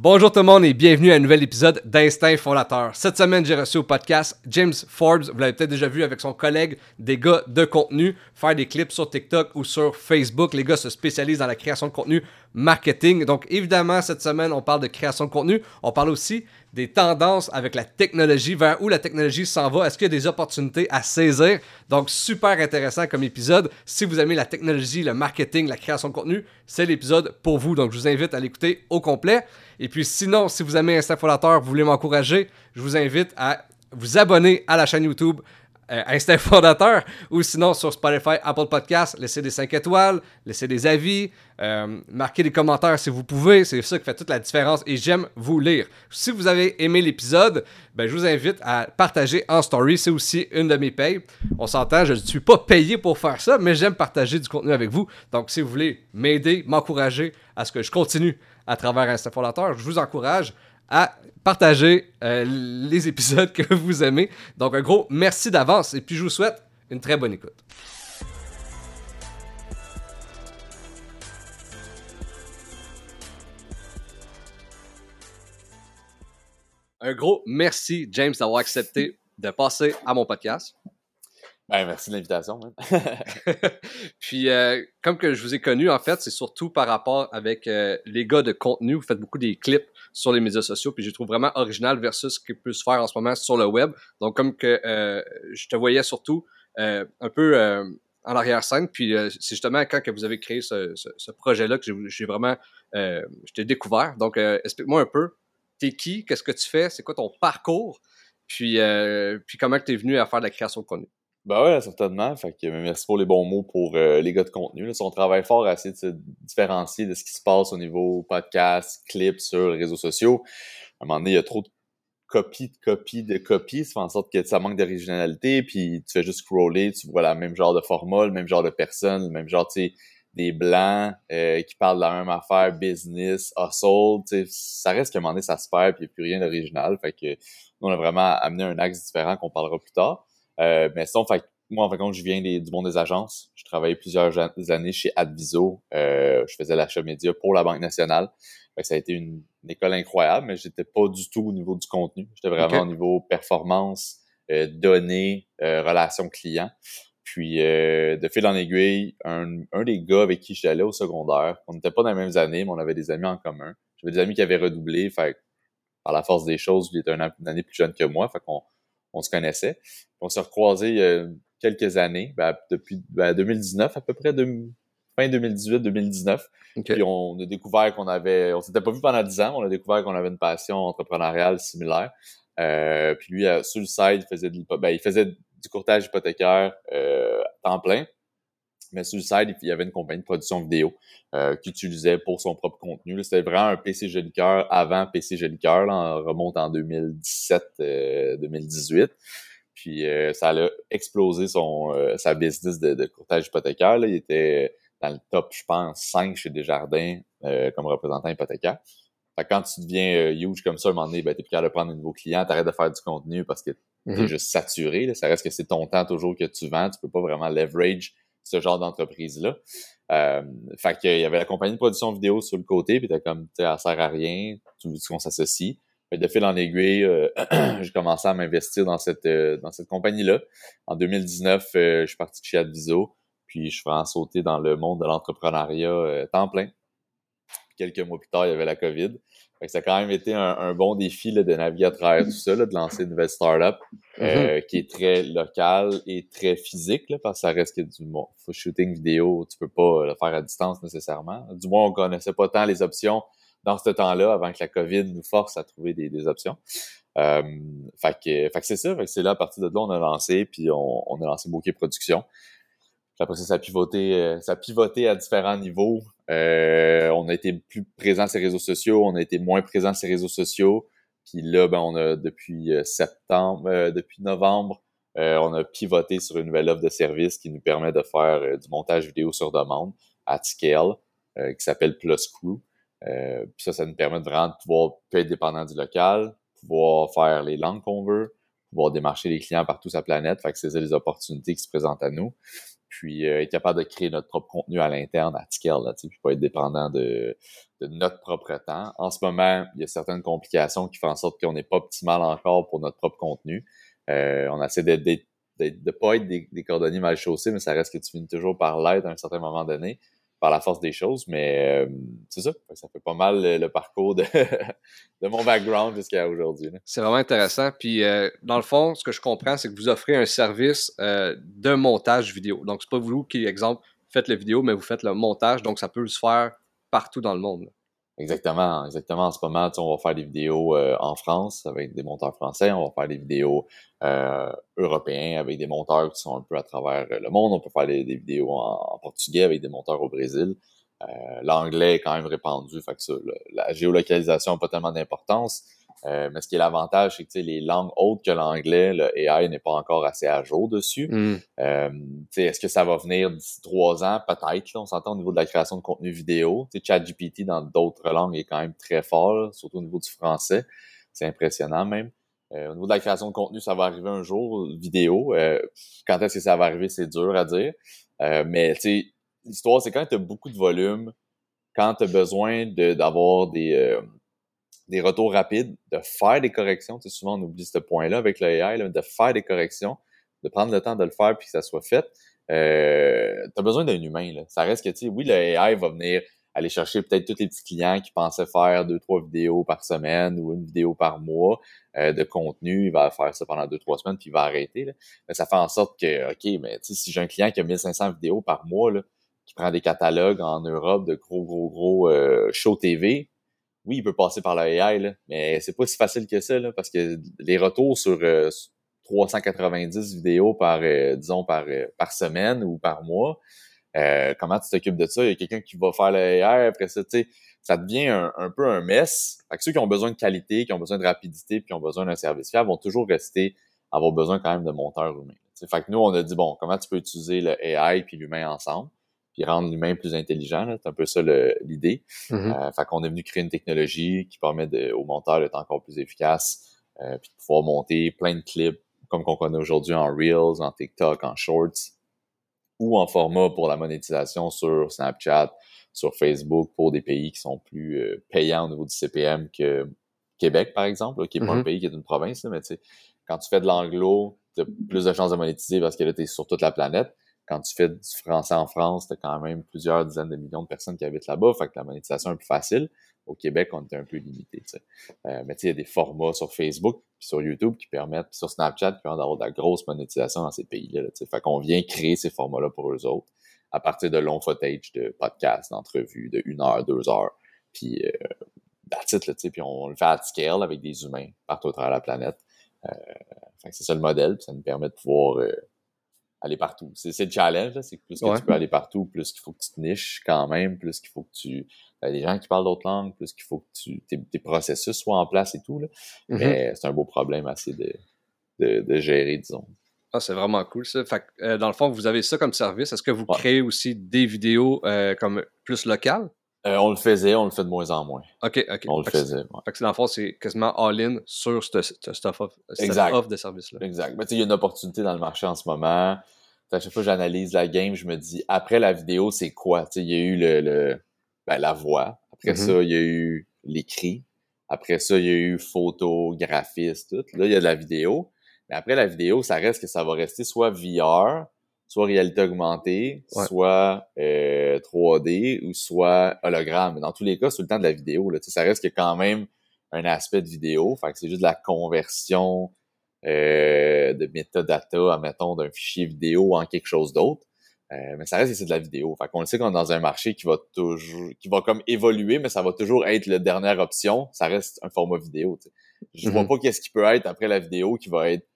Bonjour tout le monde et bienvenue à un nouvel épisode d'Instinct Fondateur. Cette semaine, j'ai reçu au podcast James Forbes. Vous l'avez peut-être déjà vu avec son collègue des gars de contenu faire des clips sur TikTok ou sur Facebook. Les gars se spécialisent dans la création de contenu marketing. Donc évidemment, cette semaine, on parle de création de contenu. On parle aussi des tendances avec la technologie, vers où la technologie s'en va. Est-ce qu'il y a des opportunités à saisir? Donc, super intéressant comme épisode. Si vous aimez la technologie, le marketing, la création de contenu, c'est l'épisode pour vous. Donc, je vous invite à l'écouter au complet. Et puis, sinon, si vous aimez Instant Fondateur, vous voulez m'encourager, je vous invite à vous abonner à la chaîne YouTube euh, Fondateur ou sinon sur Spotify, Apple Podcasts, laissez des 5 étoiles, laissez des avis, euh, marquez des commentaires si vous pouvez, c'est ça qui fait toute la différence et j'aime vous lire. Si vous avez aimé l'épisode, ben, je vous invite à partager en story, c'est aussi une de mes payes. On s'entend, je ne suis pas payé pour faire ça, mais j'aime partager du contenu avec vous. Donc si vous voulez m'aider, m'encourager à ce que je continue à travers Instinct Fondateur, je vous encourage à partager euh, les épisodes que vous aimez. Donc, un gros merci d'avance et puis je vous souhaite une très bonne écoute. Un gros merci, James, d'avoir accepté de passer à mon podcast. Ben, merci de l'invitation. Puis, euh, comme que je vous ai connu, en fait, c'est surtout par rapport avec euh, les gars de contenu. Vous faites beaucoup des clips sur les médias sociaux, puis je trouve vraiment original versus ce qui peut se faire en ce moment sur le web. Donc, comme que euh, je te voyais surtout un peu en arrière-scène, puis c'est justement quand que vous avez créé ce, ce, projet-là que j'ai vraiment, je t'ai découvert. Donc, explique-moi un peu, t'es qui, qu'est-ce que tu fais, c'est quoi ton parcours, puis, puis comment tu es venu à faire de la création de contenu? Ben ouais, certainement. Fait que merci pour les bons mots pour euh, les gars de contenu. Là. On travaille fort à essayer de se différencier de ce qui se passe au niveau podcast, clips sur les réseaux sociaux. À un moment donné, il y a trop de copies, de copies, de copies. Ça fait en sorte que ça manque d'originalité. Puis tu fais juste scroller, tu vois le même genre de format, le même genre de personne, le même genre, tu sais, des blancs euh, qui parlent de la même affaire, business, hustle. Tu ça reste qu'à un moment donné, ça se perd puis il n'y a plus rien d'original. Fait que nous, on a vraiment amené un axe différent qu'on parlera plus tard. Euh, mais sinon, fait, moi, en fait, je viens du monde des agences. Je travaillais plusieurs années chez Adviso. Euh, je faisais l'achat média pour la Banque nationale. Fait ça a été une, école incroyable, mais j'étais pas du tout au niveau du contenu. J'étais vraiment au niveau performance, euh, données, euh, relations clients. Puis, euh, de fil en aiguille, un, un des gars avec qui j'allais au secondaire, on n'était pas dans les mêmes années, mais on avait des amis en commun. J'avais des amis qui avaient redoublé, fait par la force des choses, il était une année plus jeune que moi, fait qu'on on se connaissait. On s'est recroisés il y a quelques années, ben, depuis 2019 ben, à peu près, de, fin 2018-2019. Puis on a découvert qu'on avait, on s'était pas vu pendant 10 ans, on a découvert qu'on avait une passion entrepreneuriale similaire. Euh, puis lui, euh, sur le site, il faisait, ben, il faisait du courtage hypothécaire euh, temps plein. Mais sur le site, il y avait une compagnie de production vidéo euh, qu'il utilisait pour son propre contenu. C'était vraiment un PC Joli avant PC Joli on remonte en 2017-2018. Euh, puis euh, ça a explosé son sa business de, courtage hypothécaire. Il était dans le top, je pense, 5 chez Desjardins comme représentant hypothécaire. Fait quand tu deviens huge comme ça, à un moment donné, ben, t'es plus capable de prendre de nouveaux clients, t'arrêtes de faire du contenu parce que t'es mm-hmm. juste saturé. Ça reste que c'est ton temps toujours que tu vends. Tu peux pas vraiment leverage ce genre d'entreprise-là. Euh, fait qu'il y avait la compagnie de production vidéo sur le côté, puis t'as comme, tu ça sert à rien, tu veux qu'on s'associe. de fil en aiguille, euh, j'ai commencé à m'investir dans cette euh, dans cette compagnie-là. En 2019, euh, je suis parti de chez Adviso, puis je suis vraiment sauté dans le monde de l'entrepreneuriat temps plein. quelques mois plus tard, il y avait la COVID ça a quand même été un, bon défi là, de naviguer à travers tout ça, là, de lancer une nouvelle startup euh, mm-hmm. qui est très locale et très physique, là, parce que ça reste que du bon, faut shooting vidéo, tu peux pas le faire à distance nécessairement. Du moins, on connaissait pas tant les options dans ce temps-là avant que la COVID nous force à trouver des, des options. Euh, fait que, fait que c'est ça, c'est là à partir de là on a lancé, puis on, on a lancé Bokeh Production. Puis après ça, ça a pivoté, euh, ça a pivoté à différents niveaux. Euh, on a été plus présent sur les réseaux sociaux, on a été moins présent sur les réseaux sociaux. Puis là, ben, on a depuis euh, septembre, euh, depuis novembre, on a pivoté sur une nouvelle offre de service qui nous permet de faire du montage vidéo sur demande à scale, qui s'appelle Plus Crew. puis ça, ça nous permet de vraiment pouvoir être dépendant du local, pouvoir faire les langues qu'on veut, pouvoir démarcher les clients partout la planète. Fait que c'est les opportunités qui se présentent à nous. Puis être capable de créer notre propre contenu à l'interne, à scale, là, puis pas être dépendant de, de notre propre temps. En ce moment, il y a certaines complications qui font en sorte qu'on n'est pas optimal encore pour notre propre contenu. on essaie de ne pas être des, des, cordonniers mal chaussés, mais ça reste que tu finis toujours par l'être à un certain moment donné par la force des choses, mais euh, c'est ça. Ça fait pas mal le, parcours de, mon background jusqu'à aujourd'hui. C'est vraiment intéressant. Puis, euh, dans le fond, ce que je comprends, c'est que vous offrez un service euh, de montage vidéo. Donc, c'est pas vous qui, exemple, faites la vidéo, mais vous faites le montage. Donc, ça peut se faire partout dans le monde. Exactement, exactement. En ce moment, on va faire des vidéos euh, en France avec des monteurs français, on va faire des vidéos euh, européens avec des monteurs qui sont un peu à travers le monde. On peut faire des, vidéos en, portugais avec des monteurs au Brésil. Euh, l'anglais est quand même répandu, fait que ça, la géolocalisation n'a pas tellement d'importance. Euh, mais ce qui est l'avantage, c'est que les langues autres que l'anglais, le AI n'est pas encore assez à jour dessus. Mm. Euh, Est-ce que ça va venir d'ici trois ans? Peut-être. On s'entend au niveau de la création de contenu vidéo. ChatGPT dans d'autres langues est quand même très fort, surtout au niveau du français. C'est impressionnant même. Euh, au niveau de la création de contenu, ça va arriver un jour, vidéo. Euh, quand est-ce que ça va arriver, c'est dur à dire. Euh, mais l'histoire, c'est quand tu as beaucoup de volume, quand tu as besoin d'avoir des des retours rapides, de faire des corrections. Tu sais, souvent, on oublie ce point-là avec l'AI, de faire des corrections, de prendre le temps de le faire puis que ça soit fait. Euh, tu as besoin d'un humain. Là. Ça reste que, tu sais, oui, l'AI va venir aller chercher peut-être tous les petits clients qui pensaient faire deux, trois vidéos par semaine ou une vidéo par mois euh, de contenu. Il va faire ça pendant deux, trois semaines puis il va arrêter. Là. Mais ça fait en sorte que, OK, mais si j'ai un client qui a 1500 vidéos par mois, là, qui prend des catalogues en Europe de gros, gros, gros euh, show TV, oui, il peut passer par la AI, là, mais c'est pas si facile que ça, là, parce que les retours sur 390 euh, vidéos par, euh, disons, par, euh, par semaine ou par mois, comment tu t'occupes de ça? Il y a quelqu'un qui va faire la AI, après ça, tu sais, ça devient un, peu un mess. Fait que ceux qui ont besoin de qualité, qui ont besoin de rapidité, puis qui ont besoin d'un service fiable vont toujours rester, avoir besoin quand même de monteurs humains. Fait que nous, on a dit, bon, comment tu peux utiliser le AI puis l'humain ensemble? Puis rendre l'humain plus intelligent. C'est un peu ça l'idée. Euh, fait qu'on est venu créer une technologie qui permet de, au monteur d'être encore plus efficace, euh, puis de pouvoir monter plein de clips comme qu'on connaît aujourd'hui en Reels, en TikTok, en Shorts, ou en format pour la monétisation sur Snapchat, sur Facebook, pour des pays qui sont plus euh, payants au niveau du CPM que Québec, par exemple, qui n'est pas un mm-hmm. pays qui est une province, mais tu sais, quand tu fais de l'anglo, tu as plus de chances de monétiser parce que là, tu es sur toute la planète quand tu fais du français en France, tu as quand même plusieurs dizaines de millions de personnes qui habitent là-bas, fait que la monétisation est plus facile. Au Québec, on était un peu limité. Euh, mais tu sais, il y a des formats sur Facebook puis sur YouTube qui permettent, puis sur Snapchat qui permettent d'avoir de la grosse monétisation dans ces pays-là. Là, fait qu'on vient créer ces formats-là pour eux autres à partir de longs footage de podcasts, d'entrevues de une heure, deux heures. Puis euh, là, puis on le fait à scale avec des humains partout à travers la planète. Euh, c'est ça le modèle, puis ça nous permet de pouvoir euh, aller partout. C'est le challenge, c'est que plus que tu peux aller partout, plus qu'il faut que tu te niches quand même, plus qu'il faut que tu as des gens qui parlent d'autres langues, plus qu'il faut que tu, tes, processus soient en place et tout. Là. Mm-hmm. Mais c'est un beau problème assez de, de, de gérer, disons. Ah, c'est vraiment cool ça. Fait euh, dans le fond, vous avez ça comme service. Est-ce que vous créez aussi des vidéos euh, comme plus locales? Euh, on le faisait, on le fait de moins en moins. OK, OK. On le faisait. Fait que dans le fond, c'est quasiment all-in sur ce stuff off, offre de service-là. Exact. Mais tu sais, il y a une opportunité dans le marché en ce moment. À chaque fois que j'analyse la game, je me dis, après la vidéo, c'est quoi? Tu sais, il y a eu le, ben, la voix. Après mm-hmm. ça, il y a eu l'écrit. Après ça, il y a eu photo, graphiste, tout. Là, il y a de la vidéo. Mais après la vidéo, ça reste que ça va rester soit VR, soit réalité augmentée, soit euh, 3D ou soit hologramme. Dans tous les cas, c'est le temps de la vidéo. Là. Ça reste que quand même un aspect de vidéo. Fait que c'est juste de la conversion euh, de metadata, admettons, d'un fichier vidéo en quelque chose d'autre. Euh, mais ça reste que c'est de la vidéo. Fait qu'on le sait qu'on est dans un marché qui va toujours, qui va comme évoluer, mais ça va toujours être la dernière option. Ça reste un format vidéo. Je vois mm-hmm. pas qu'est-ce qui peut être après la vidéo qui va être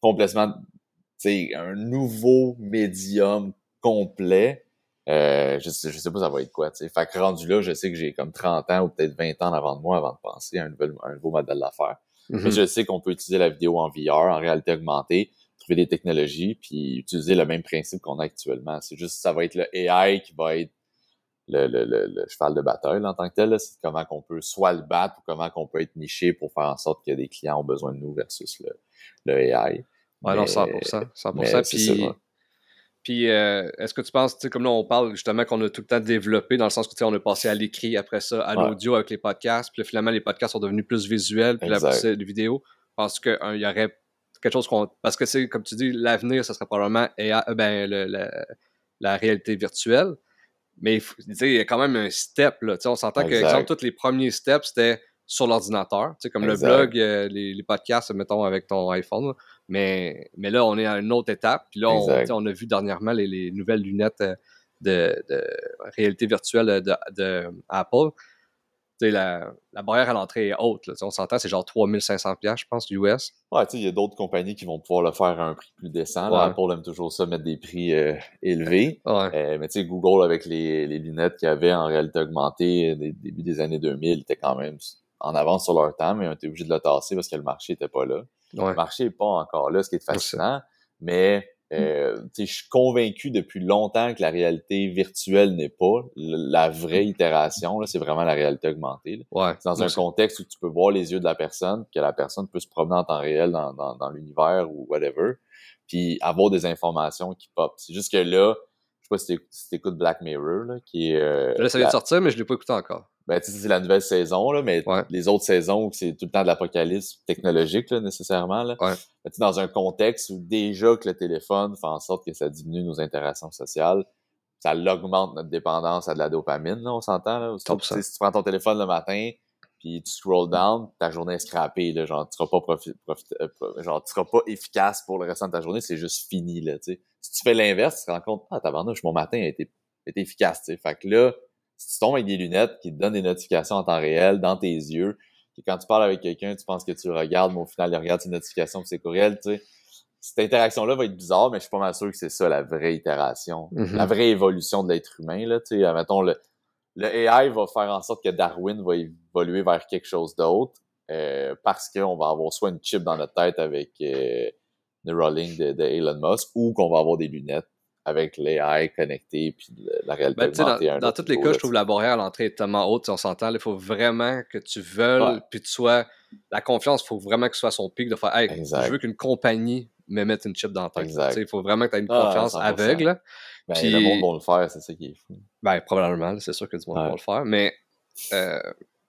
complètement c'est un nouveau médium complet. Euh, je, sais, je sais pas ça va être quoi, tu Fait que rendu là, je sais que j'ai comme 30 ans ou peut-être 20 ans avant de moi avant de penser à un, nouvel, un nouveau modèle d'affaires. Mais mm-hmm. je sais qu'on peut utiliser la vidéo en VR, en réalité augmentée, trouver des technologies, puis utiliser le même principe qu'on a actuellement. C'est juste ça va être le AI qui va être le, le, le, cheval de bataille en tant que tel. C'est comment qu'on peut soit le battre ou comment qu'on peut être niché pour faire en sorte que des clients ont besoin de nous versus le, le AI. Ouais, non, 100%. 100%. puis, Puis, euh, est-ce que tu penses, tu sais, comme là, on parle justement qu'on a tout le temps développé, dans le sens que, tu sais, on est passé à l'écrit, après ça, à l'audio avec les podcasts, puis là, finalement, les podcasts sont devenus plus visuels, puis c'est des vidéos. Parce qu'il y aurait quelque chose qu'on. Parce que c'est, comme tu dis, l'avenir, ça serait probablement euh, ben, la réalité virtuelle. Mais il y a quand même un step. Là, on s'entend que, exemple, tous les premiers steps, c'était sur l'ordinateur, comme le blog, euh, les, podcasts, mettons, avec ton iPhone. Mais, mais là, on est à une autre étape. Puis là, on, on, a vu dernièrement les, nouvelles lunettes euh, de, de réalité virtuelle de, de Apple la, la barrière à l'entrée est haute. Là, on s'entend, c'est genre 3500 je pense, US. Ouais, tu sais, il y a d'autres compagnies qui vont pouvoir le faire à un prix plus décent. Apple aime toujours ça, mettre des prix euh, élevés. Euh, mais tu sais, Google, avec les, les lunettes qu'il y avait en réalité augmentée au début des années 2000, était quand même en avance sur leur temps, mais on était obligé de le tasser parce que le marché était pas là. Le marché n'est pas encore là, ce qui est fascinant. Mais euh, je suis convaincu depuis longtemps que la réalité virtuelle n'est pas la vraie itération. C'est vraiment la réalité augmentée. Ouais, dans un contexte où tu peux voir les yeux de la personne, que la personne peut se promener en temps réel dans, dans, dans l'univers ou whatever, puis avoir des informations qui pop. C'est juste que là, je sais pas si tu écoutes Black Mirror, là, qui est... Euh, là, ça vient de sortir, mais je l'ai pas écouté encore. Ben, tu sais, c'est la nouvelle saison, là, mais les autres saisons où c'est tout le temps de l'apocalypse technologique, là, nécessairement, là. Ouais. Ben, dans un contexte où déjà que le téléphone fait en sorte que ça diminue nos interactions sociales, ça l'augmente notre dépendance à de la dopamine, là, on s'entend, là. Si, tu prends ton téléphone le matin, puis tu scroll down, ta journée est scrappée, là, genre, tu seras pas profit, euh, genre, tu seras pas efficace pour le restant de ta journée, c'est juste fini, là, tu sais. Si tu fais l'inverse, tu te rends compte, ah, tabarnouche, mon matin a été, a été efficace, tu sais. Fait que là, si tu tombes avec des lunettes qui te donnent des notifications en temps réel dans tes yeux, et quand tu parles avec quelqu'un, tu penses que tu le regardes, mais au final, il regarde ses notifications c'est courriel, tu sais. Cette interaction-là va être bizarre, mais je suis pas mal sûr que c'est ça la vraie itération, mm-hmm. la vraie évolution de l'être humain, là, tu sais. Mettons, le, le AI va faire en sorte que Darwin va évoluer vers quelque chose d'autre, euh, parce qu'on va avoir soit une chip dans notre tête avec euh, Neuralink de, de Elon Musk, ou qu'on va avoir des lunettes avec l'AI connecté puis la réalité ben, Dans, dans tous les cas, je trouve la barrière à l'entrée est tellement haute, on s'entend. Il faut vraiment que tu veuilles, puis tu sois... La confiance, il faut vraiment que ce soit son pic de faire « Hey, je veux qu'une compagnie me mette une chip dans la tête. » Il faut vraiment que tu aies une ah, confiance aveugle. Ben, puis... Le monde va le faire, c'est ça qui est fou. Ben, probablement, c'est sûr que du monde va le faire. Mais euh,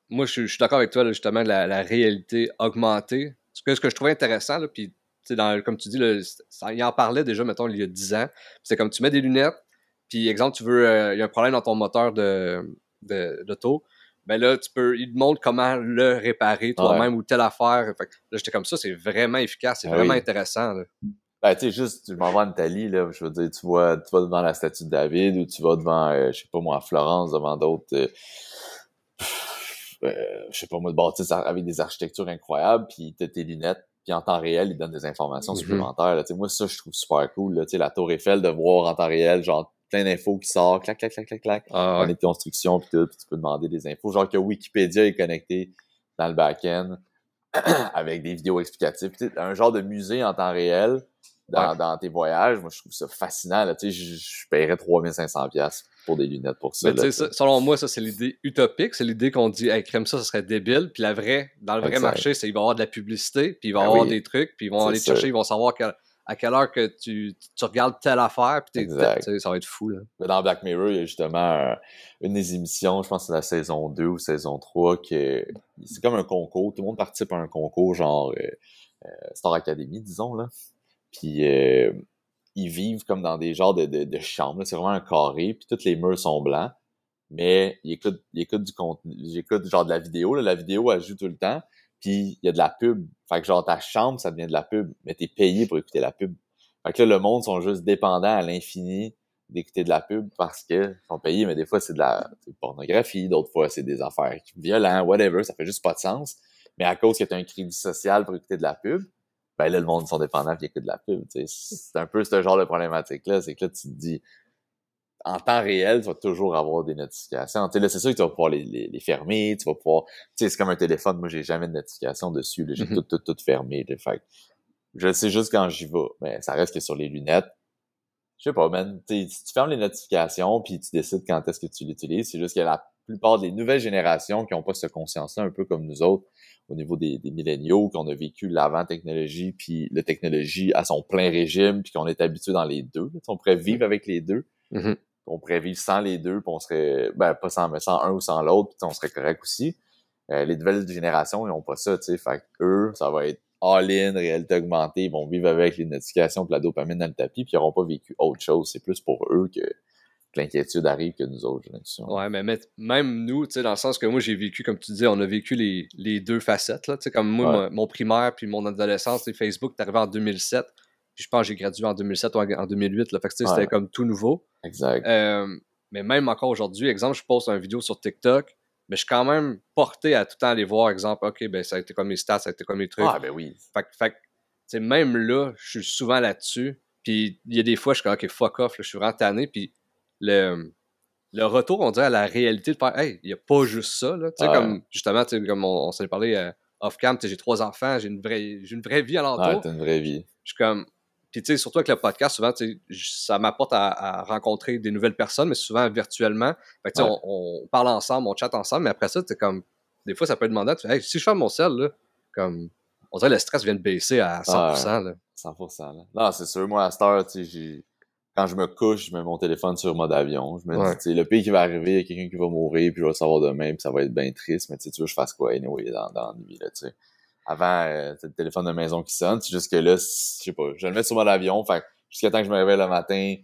moi, je, suis d'accord avec toi, justement, la, la réalité augmentée. Ce que, ce que je trouvais intéressant, là, puis dans, comme tu dis, il en parlait déjà, mettons, il y a 10 ans. C'est comme tu mets des lunettes, puis exemple, tu veux, euh, il y a un problème dans ton moteur de, d'auto, ben là, tu peux, il te montre comment le réparer toi-même ou telle affaire. Fait là, j'étais comme ça, c'est vraiment efficace, c'est ah vraiment intéressant. Ben, tu sais, juste, tu m'en vas en Italie, là, je veux dire, tu vois, tu vas devant la statue de David ou tu vas devant, euh, je sais pas moi, à Florence, devant d'autres, euh, je sais pas moi, de bâtisses avec des architectures incroyables, puis t'as tes lunettes, puis en temps réel, il donne des informations mm-hmm. supplémentaires. Là. Moi, ça, je trouve super cool. Là. La Tour Eiffel, de voir en temps réel, genre plein d'infos qui sortent, clac, clac, clac, clac, clac, ah, ouais. de construction, puis tout, puis tu peux demander des infos. Genre que Wikipédia est connecté dans le back-end avec des vidéos explicatives. un genre de musée en temps réel dans, dans, tes voyages. Moi, je trouve ça fascinant. Là. Je, je paierais 3500$ pour des lunettes pour ça. selon moi, ça, c'est l'idée utopique. C'est l'idée qu'on dit, hey, crème ça, ça serait débile. Puis la vraie, dans le vrai marché, c'est qu'il va y avoir de la publicité, puis il va y ben avoir des trucs, puis ils vont aller chercher, ils vont savoir à quelle heure que tu, tu regardes telle affaire, puis ça va être fou. Là. Dans Black Mirror, il y a justement une des émissions, je pense que c'est la saison 2 ou saison 3, que c'est comme un concours. Tout le monde participe à un concours, genre euh, euh, Star Academy, disons. là. Puis euh, ils vivent comme dans des genres de, de, chambres. C'est vraiment un carré, puis tous les murs sont blancs. Mais ils écoutent, ils écoutent du contenu. J'écoute genre de la vidéo. Là. La vidéo, elle joue tout le temps. Puis il y a de la pub. Fait que genre ta chambre, ça devient de la pub. Mais t'es payé pour écouter la pub. Fait que là, le monde sont juste dépendants à l'infini d'écouter de la pub parce qu'ils sont payés, mais des fois c'est de la pornographie, d'autres fois c'est des affaires violentes, whatever, ça fait juste pas de sens. Mais à cause que tu un crédit social pour écouter de la pub, ben là, le monde sont dépendants et écoutent de la pub. C'est un peu ce genre de problématique-là. C'est que là, tu te dis, en temps réel, tu vas toujours avoir des notifications. Tu là, c'est sûr que tu vas pouvoir les, les, fermer, tu vas pouvoir. Tu sais, c'est comme un téléphone, moi j'ai jamais de notification dessus. J'ai mm-hmm. tout, tout, tout fermé. Fait je sais juste quand j'y vais. Mais ça reste que sur les lunettes. Je sais pas, man. Si tu fermes les notifications puis tu décides quand est-ce que tu l'utilises, c'est juste que la plupart des nouvelles générations qui n'ont pas cette conscience-là, un peu comme nous autres, au niveau des, des milléniaux, qu'on a vécu l'avant-technologie, puis la technologie à son plein régime, puis qu'on est habitué dans les deux. On pourrait vivre avec les deux. Mhm. On pourrait vivre sans les deux, puis on serait, ben pas sans, mais sans un ou sans l'autre, puis on serait correct aussi. Euh, les nouvelles générations, ils n'ont pas ça, tu sais. Fait eux, ça va être all-in, réalité augmentée, ils vont vivre avec les notifications de la dopamine dans le tapis, puis ils n'auront pas vécu autre chose. C'est plus pour eux que, l'inquiétude arrive que nous autres. Ouais, mais même nous, tu sais, dans le sens que moi, j'ai vécu, comme tu dis, on a vécu les, les deux facettes, là. Tu sais, comme moi, mon, primaire puis mon adolescence, c'est Facebook, t'es arrivé en 2007. Puis je pense que j'ai gradué en 2007 ou en 2008, là. Fait que c'était comme tout nouveau. Exact. Euh, mais même encore aujourd'hui, exemple, je poste une vidéo sur TikTok, mais je suis quand même porté à tout le temps aller voir, exemple, OK, ben ça a été comme mes stats, ça a été comme mes trucs. Ah, ben oui. Fait que, fait même là, je suis souvent là-dessus. Puis il y a des fois, je suis comme, OK, fuck off, je suis vraiment tanné. Puis le, le retour, on dirait, à la réalité de faire, hey, il n'y a pas juste ça, là. Comme, justement, comme on, s'est parlé euh, off-cam, j'ai trois enfants, j'ai une vraie, j'ai une vraie vie à l'entour. Ouais, t'as une vraie vie. Je suis comme, puis tu sais, surtout avec le podcast, souvent, ça m'apporte à, rencontrer des nouvelles personnes, mais souvent virtuellement. Fait que, on, on, parle ensemble, on chatte ensemble, mais après ça, tu comme, des fois, ça peut être demandant, tu hey, si je ferme mon sel, là, comme, on dirait que le stress vient de baisser à 100%. là. 100%. Là. Non, c'est sûr, moi, à cette heure, tu sais, quand je me couche, je mets mon téléphone sur mode avion. Je me dis, tu sais, le pays qui va arriver, il y a quelqu'un qui va mourir, puis je vais le savoir demain, puis ça va être bien triste, mais tu veux que je fasse quoi, anyway, dans, dans la nuit, là, tu sais avant, euh, le téléphone de maison qui sonne. C'est juste que là, je sais pas, je le mettre sur mon avion. Fait jusqu'à temps que je me réveille le matin,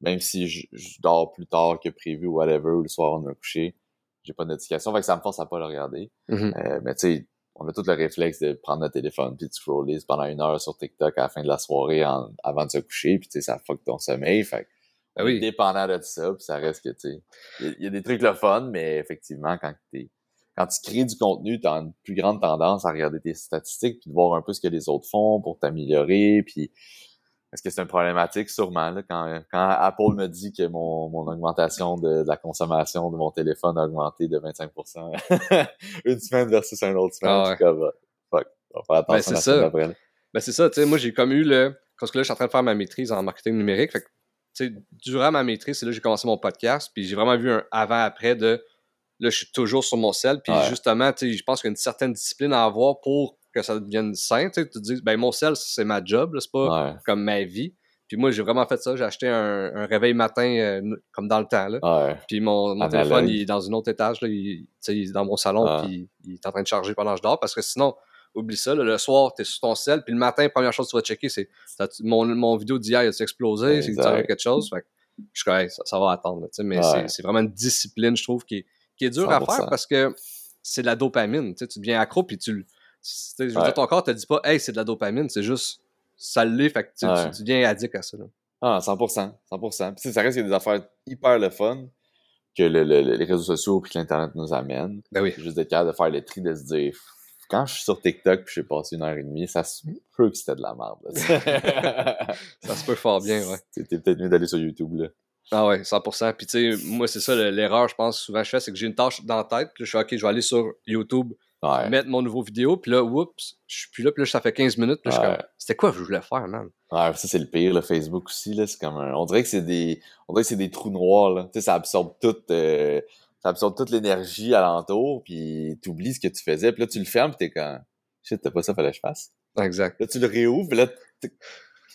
même si je, dors plus tard que prévu ou whatever, ou le soir on me coucher, j'ai pas de notification. Fait que ça me force à pas le regarder. Mm-hmm. Euh, mais tu sais, on a tout le réflexe de prendre notre téléphone puis de scroller pendant une heure sur TikTok à la fin de la soirée avant de se coucher. Puis tu sais, ça fuck ton sommeil. Fait ben oui. dépendant de ça, puis ça reste que, tu sais, il y, a des trucs le fun, mais effectivement, quand t'es quand tu crées du contenu, tu as une plus grande tendance à regarder tes statistiques puis de voir un peu ce que les autres font pour t'améliorer. Puis est-ce que c'est une problématique? Sûrement. Là, quand, quand Apple me dit que mon, mon augmentation de, la consommation de mon téléphone a augmenté de 25% une semaine versus une autre semaine, ah ouais. fuck, on va faire attention ben, c'est ça. Ben, c'est ça, tu sais, moi j'ai comme eu le. Parce que là, je suis en train de faire ma maîtrise en marketing numérique. Fait que, tu sais, durant ma maîtrise, c'est là que j'ai commencé mon podcast. Puis j'ai vraiment vu un avant-après de Là, je suis toujours sur mon sel. Puis justement, je pense qu'il y a une certaine discipline à avoir pour que ça devienne sain. Tu te dis, ben mon sel, c'est ma job, c'est pas comme ma vie. Puis moi, j'ai vraiment fait ça. J'ai acheté un, réveil matin euh, comme dans le temps. Là. Puis mon, téléphone, il est dans un autre étage. Là. Il, il, est dans mon salon. Puis il est en train de charger pendant que je dors. Parce que sinon, oublie ça. le soir, tu es sur ton sel. Puis le matin, première chose que tu vas checker, c'est mon, mon vidéo d'hier, il a explosé? C'est quelque chose? Fait je suis ça, ça, va attendre. mais c'est vraiment une discipline, je trouve, qui est qui est dur à faire parce que c'est de la dopamine. Tu deviens accro puis tu. Je veux dire, ton corps te dit pas, hey, c'est de la dopamine, c'est juste, ça l'est, fait que tu, tu, deviens addict à ça. Là. Ah, 100%. 100%. Puis, ça reste qu'il y a des affaires hyper le fun que les réseaux sociaux et l'Internet nous amènent. Ben oui. Juste d'être capable de faire le tri, de se dire, quand je suis sur TikTok puis j'ai passé une heure et demie, ça se peut que c'était de la merde. ça se peut fort bien, ouais. C'était peut-être mieux d'aller sur YouTube, là. Ah ouais, 100%. Puis tu sais, moi, c'est ça l'erreur, je pense, souvent je fais, c'est que j'ai une tâche dans la tête, puis je suis OK, je vais aller sur YouTube, mettre mon nouveau vidéo, puis là, oups, je suis plus là, puis là, ça fait 15 minutes, puis comme, c'était quoi que je voulais faire, man? Ouais, ça, c'est le pire, le Facebook aussi, là, c'est comme un... On dirait que c'est des... On dirait que c'est des trous noirs, là. Tu sais, ça absorbe toute... Euh, ça absorbe toute l'énergie alentour, puis t'oublies ce que tu faisais, puis là, tu le fermes, puis t'es comme... Shit, t'as pas ça, fallait que je fasse. Exact. Là, tu le réouvres, puis là,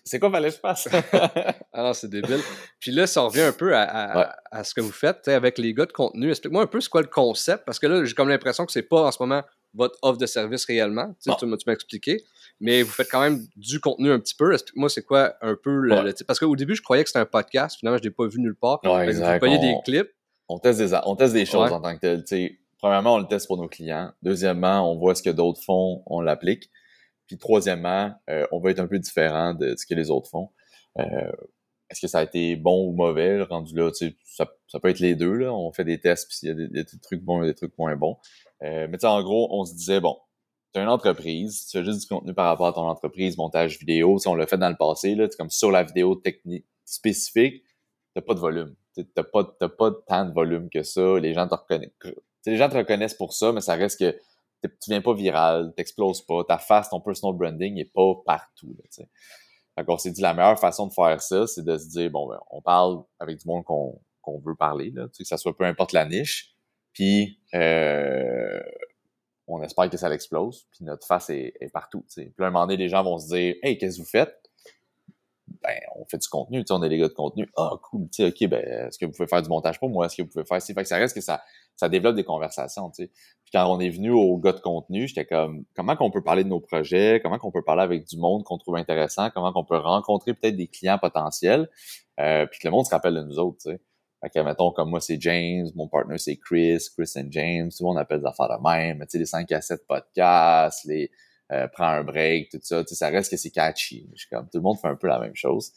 c'est quoi fallait que je fasse? ah non, c'est débile. Puis là, ça revient un peu à, à, ce que vous faites avec les gars de contenu. Explique-moi un peu c'est quoi le concept, parce que là, j'ai comme l'impression que c'est pas en ce moment votre offre de service réellement. Tu, tu m'as expliqué. Mais vous faites quand même du contenu un petit peu. Explique-moi c'est quoi un peu le, Parce qu'au début, je croyais que c'était un podcast. Finalement, je l'ai pas vu nulle part. Ouais, exact. Vous des clips. On teste des, on teste des choses en tant que tel. premièrement, on le teste pour nos clients. Deuxièmement, on voit ce que d'autres font, on l'applique. Puis troisièmement, euh, on va être un peu différent de ce que les autres font. Euh, est-ce que ça a été bon ou mauvais, rendu là, tu sais, ça, ça, peut être les deux, là. On fait des tests, puis il y a des, trucs bons et des trucs moins bons. Euh, mais tu sais, en gros, on se disait, bon, tu as une entreprise, tu fais juste du contenu par rapport à ton entreprise, montage vidéo, si on l'a fait dans le passé, là, comme sur la vidéo technique spécifique, t'as pas de volume. T'as pas, pas tant de volume que ça. Les gens te reconnaissent. les gens te reconnaissent pour ça, mais ça reste que tu viens pas viral, t'exploses pas, ta face, ton personal branding est pas partout. Là, fait qu'on s'est dit la meilleure façon de faire ça, c'est de se dire bon ben, on parle avec du monde qu'on veut parler, là, que ça soit peu importe la niche. Puis, euh, on espère que ça l'explose, puis notre face est, partout. Puis à un moment donné, les gens vont se dire Hey, qu'est-ce que vous faites? Ben, on fait du contenu, on est des gars de contenu. Ah, cool, tu ok, ben, est-ce que vous pouvez faire du montage pour moi? Est-ce que vous pouvez faire Fait que ça reste que ça, ça développe des conversations. Puis quand on est venu au gars de contenu, j'étais comme, comment qu'on peut parler de nos projets? Comment qu'on peut parler avec du monde qu'on trouve intéressant? Comment qu'on peut rencontrer peut-être des clients potentiels? Euh, puis que le monde se rappelle de nous autres. Fait que, mettons, comme moi, c'est James, mon partner, c'est Chris, Chris and James, tout le monde appelle des affaires de même, tu sais, les 5 à 7 podcasts, les euh, prends un break, tout ça, tu sais, ça reste que c'est catchy. Je comme, tout le monde fait un peu la même chose.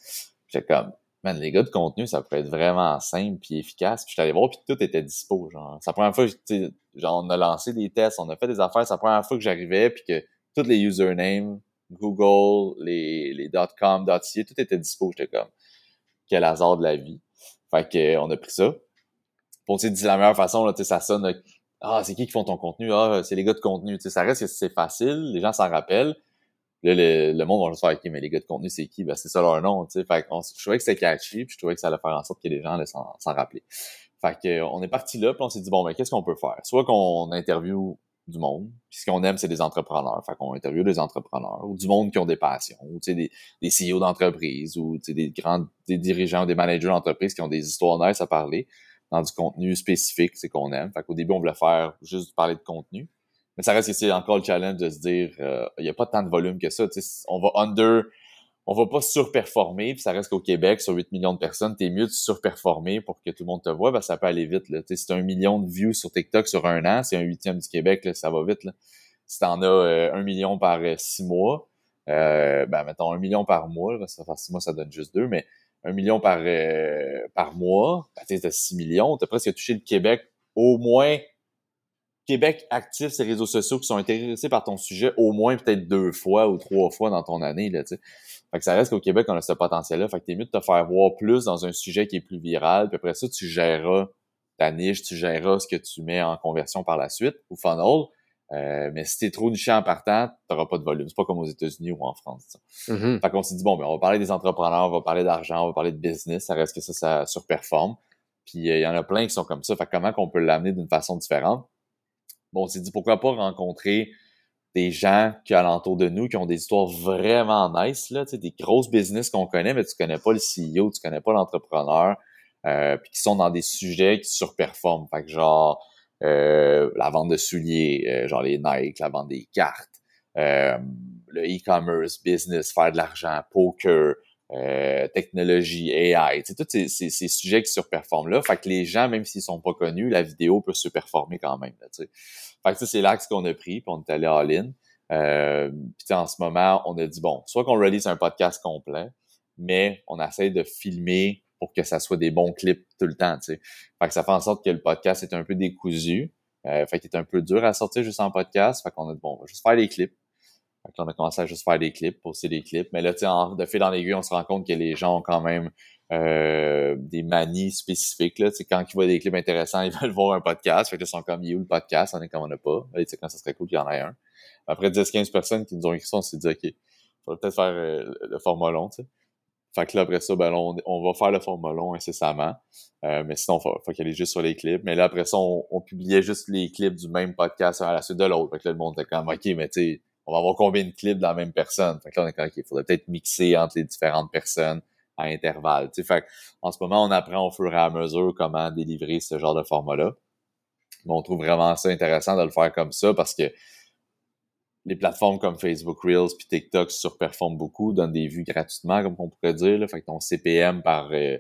J'étais comme, man, les gars de contenu, ça pourrait être vraiment simple puis efficace. Puis je suis allé voir, puis tout était dispo, genre. C'est la première fois, que, genre, on a lancé des tests, on a fait des affaires, c'est la première fois que j'arrivais, puis que tous les usernames, Google, les, les .com, .ca, tout était dispo. J'étais comme, quel hasard de la vie. Fait que, on a pris ça. Pour dire la meilleure façon, là, ça sonne Ah, c'est qui qui font ton contenu? Ah, c'est les gars de contenu. sais ça reste que c'est facile, les gens s'en rappellent. Là, le, monde va juste faire OK, mais les gars de contenu, c'est qui? Ben, c'est ça leur nom. sais Fait on, je trouvais que c'était catchy, puis je trouvais que ça allait faire en sorte que les gens s'en rappeler. Fait que, on est parti là, puis on s'est dit, bon, mais qu'est-ce qu'on peut faire? Soit qu'on interview du monde. Puis ce qu'on aime, c'est des entrepreneurs. Fait qu'on interviewe des entrepreneurs ou du monde qui ont des passions, ou des, des CEO d'entreprise ou des grands des dirigeants, des managers d'entreprise qui ont des histoires nice à parler dans du contenu spécifique, c'est qu'on aime. Fait qu'au début, on voulait faire juste parler de contenu. Mais ça reste que c'est encore le challenge de se dire euh, il n'y a pas tant de volume que ça. On va under on va pas surperformer, puis ça reste qu'au Québec, sur 8 millions de personnes, t'es mieux de surperformer pour que tout le monde te voit, ben ça peut aller vite. Là. Si un million de views sur TikTok sur un an, c'est un huitième du Québec, là, ça va vite. Là. Si t'en as euh, un million par euh, six mois, euh, ben mettons un million par mois, là, ça fait six mois, ça donne juste deux, mais un million par, euh, par mois, ben, t'as 6 millions, t'as presque touché le Québec au moins Québec actif ces réseaux sociaux qui sont intéressés par ton sujet au moins peut-être deux fois ou trois fois dans ton année. Là. Fait que ça reste qu'au Québec, on a ce potentiel-là. Fait que t'es mieux de te faire voir plus dans un sujet qui est plus viral. Puis après ça, tu géreras ta niche, tu géreras ce que tu mets en conversion par la suite ou funnel. Euh, mais si t'es trop niché en partant, t'auras pas de volume. C'est pas comme aux États-Unis ou en France. Mm-hmm. Fait qu'on s'est dit, bon, ben, on va parler des entrepreneurs, on va parler d'argent, on va parler de business. Ça reste que ça, ça surperforme. Puis euh, il y en a plein qui sont comme ça. Fait comment qu'on peut l'amener d'une façon différente? Bon, on s'est dit, pourquoi pas rencontrer des gens qui alentour de nous qui ont des histoires vraiment nice là, tu sais, des grosses business qu'on connaît mais tu connais pas le CEO, tu connais pas l'entrepreneur, euh, puis qui sont dans des sujets qui surperforment, fait que genre euh, la vente de souliers, euh, genre les Nike, la vente des cartes, euh, le e-commerce, business, faire de l'argent, poker, euh, technologie, AI, tous ces, ces, sujets qui surperforment là. Fait que les gens, même s'ils sont pas connus, la vidéo peut surperformer quand même. Là, tu sais. Fait que c'est l'axe qu'on a pris, puis on est allé all-in. Euh, puis en ce moment, on a dit, bon, soit qu'on release un podcast complet, mais on essaie de filmer pour que ça soit des bons clips tout le temps. Fait que ça fait en sorte que le podcast est un peu décousu. Euh, fait qu'il est un peu dur à sortir juste en podcast. Fait qu'on a dit, bon, on va juste faire des clips. Fait on a commencé à juste faire des clips, poster des clips. Mais là, tu sais, de fil dans l'aiguille, on se rend compte que les gens ont quand même euh, des manies spécifiques. Là. quand ils voient des clips intéressants, ils veulent voir un podcast. Fait qu'ils sont comme, il où le podcast? On est comme on n'a pas. sais, quand ça serait cool qu'il y en ait un. Après 10-15 personnes qui nous ont écrit ça, on s'est dit, OK, il faudrait peut-être faire euh, le format long, tu sais. Fait que là, après ça, ben on, on, va faire le format long incessamment. Euh, mais sinon, faut, faut est juste sur les clips. Mais là, après ça, on, on, publiait juste les clips du même podcast à la suite de l'autre. Fait que là, le monde était comme, OK, mais tu sais, on va avoir combien de clips dans la même personne? Fait que là, on est comme, OK, il faudrait peut-être mixer entre les différentes personnes à intervalles. Fait en ce moment, on apprend au fur et à mesure comment délivrer ce genre de format-là. Mais on trouve vraiment ça intéressant de le faire comme ça parce que les plateformes comme Facebook Reels puis TikTok surperforment beaucoup, donnent des vues gratuitement, comme on pourrait dire. Là. Fait que ton CPM par, euh,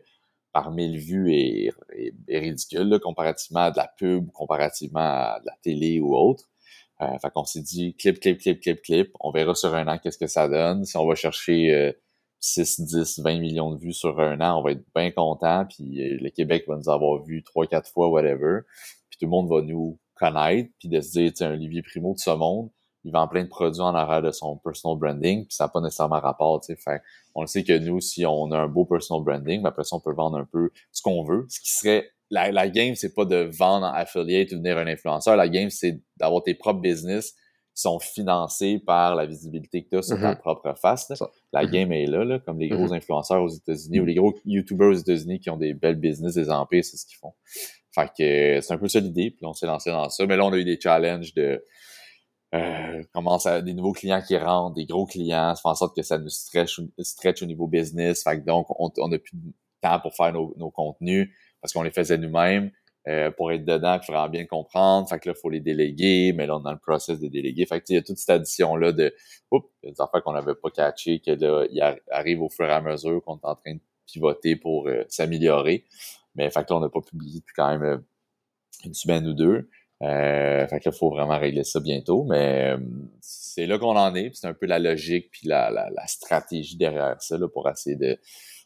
par 1000 vues est, ridicule comparativement à de la pub, comparativement à de la télé ou autre. Euh, fait qu'on s'est dit clip, clip, clip, clip, clip. On verra sur un an qu'est-ce que ça donne. Si on va chercher euh, 6, 10, 20 millions de vues sur un an, on va être bien content, puis euh, le Québec va nous avoir vu trois, quatre fois, whatever, puis tout le monde va nous connaître, puis de se dire, un Olivier Primo de ce monde, il vend plein de produits en arrière de son personal branding, puis ça n'a pas nécessairement rapport, tu sais. Fait, on le sait que nous, si on a un beau personal branding, mais après ça, on peut vendre un peu ce qu'on veut. Ce qui serait la, la game, c'est pas de vendre en affiliate ou devenir un influenceur. La game, c'est d'avoir tes propres business sont financés par la visibilité que tu as sur ta mm-hmm. propre face. La mm-hmm. game est là, là comme les gros mm-hmm. influenceurs aux États-Unis ou les gros YouTubers aux États-Unis qui ont des belles business, des empires, c'est ce qu'ils font. Fait que c'est un peu ça l'idée, puis on s'est lancé dans ça. Mais là, on a eu des challenges de euh, comment ça, des nouveaux clients qui rentrent, des gros clients, ça fait en sorte que ça nous stretch, stretch au niveau business. Fait que donc, on, on a plus de temps pour faire nos, nos contenus parce qu'on les faisait nous-mêmes. Euh, pour être dedans, il vraiment bien comprendre. Fait que là, il faut les déléguer, mais là, on est dans le process de déléguer. Fait que il y a toute cette addition-là de oups, des affaires qu'on n'avait pas catché, que là, il arrive au fur et à mesure qu'on est en train de pivoter pour euh, s'améliorer. Mais fait que là, on n'a pas publié depuis quand même euh, une semaine ou deux. Euh, fait que là, faut vraiment régler ça bientôt. Mais c'est là qu'on en est. C'est un peu la logique puis la, la, la stratégie derrière ça là, pour essayer de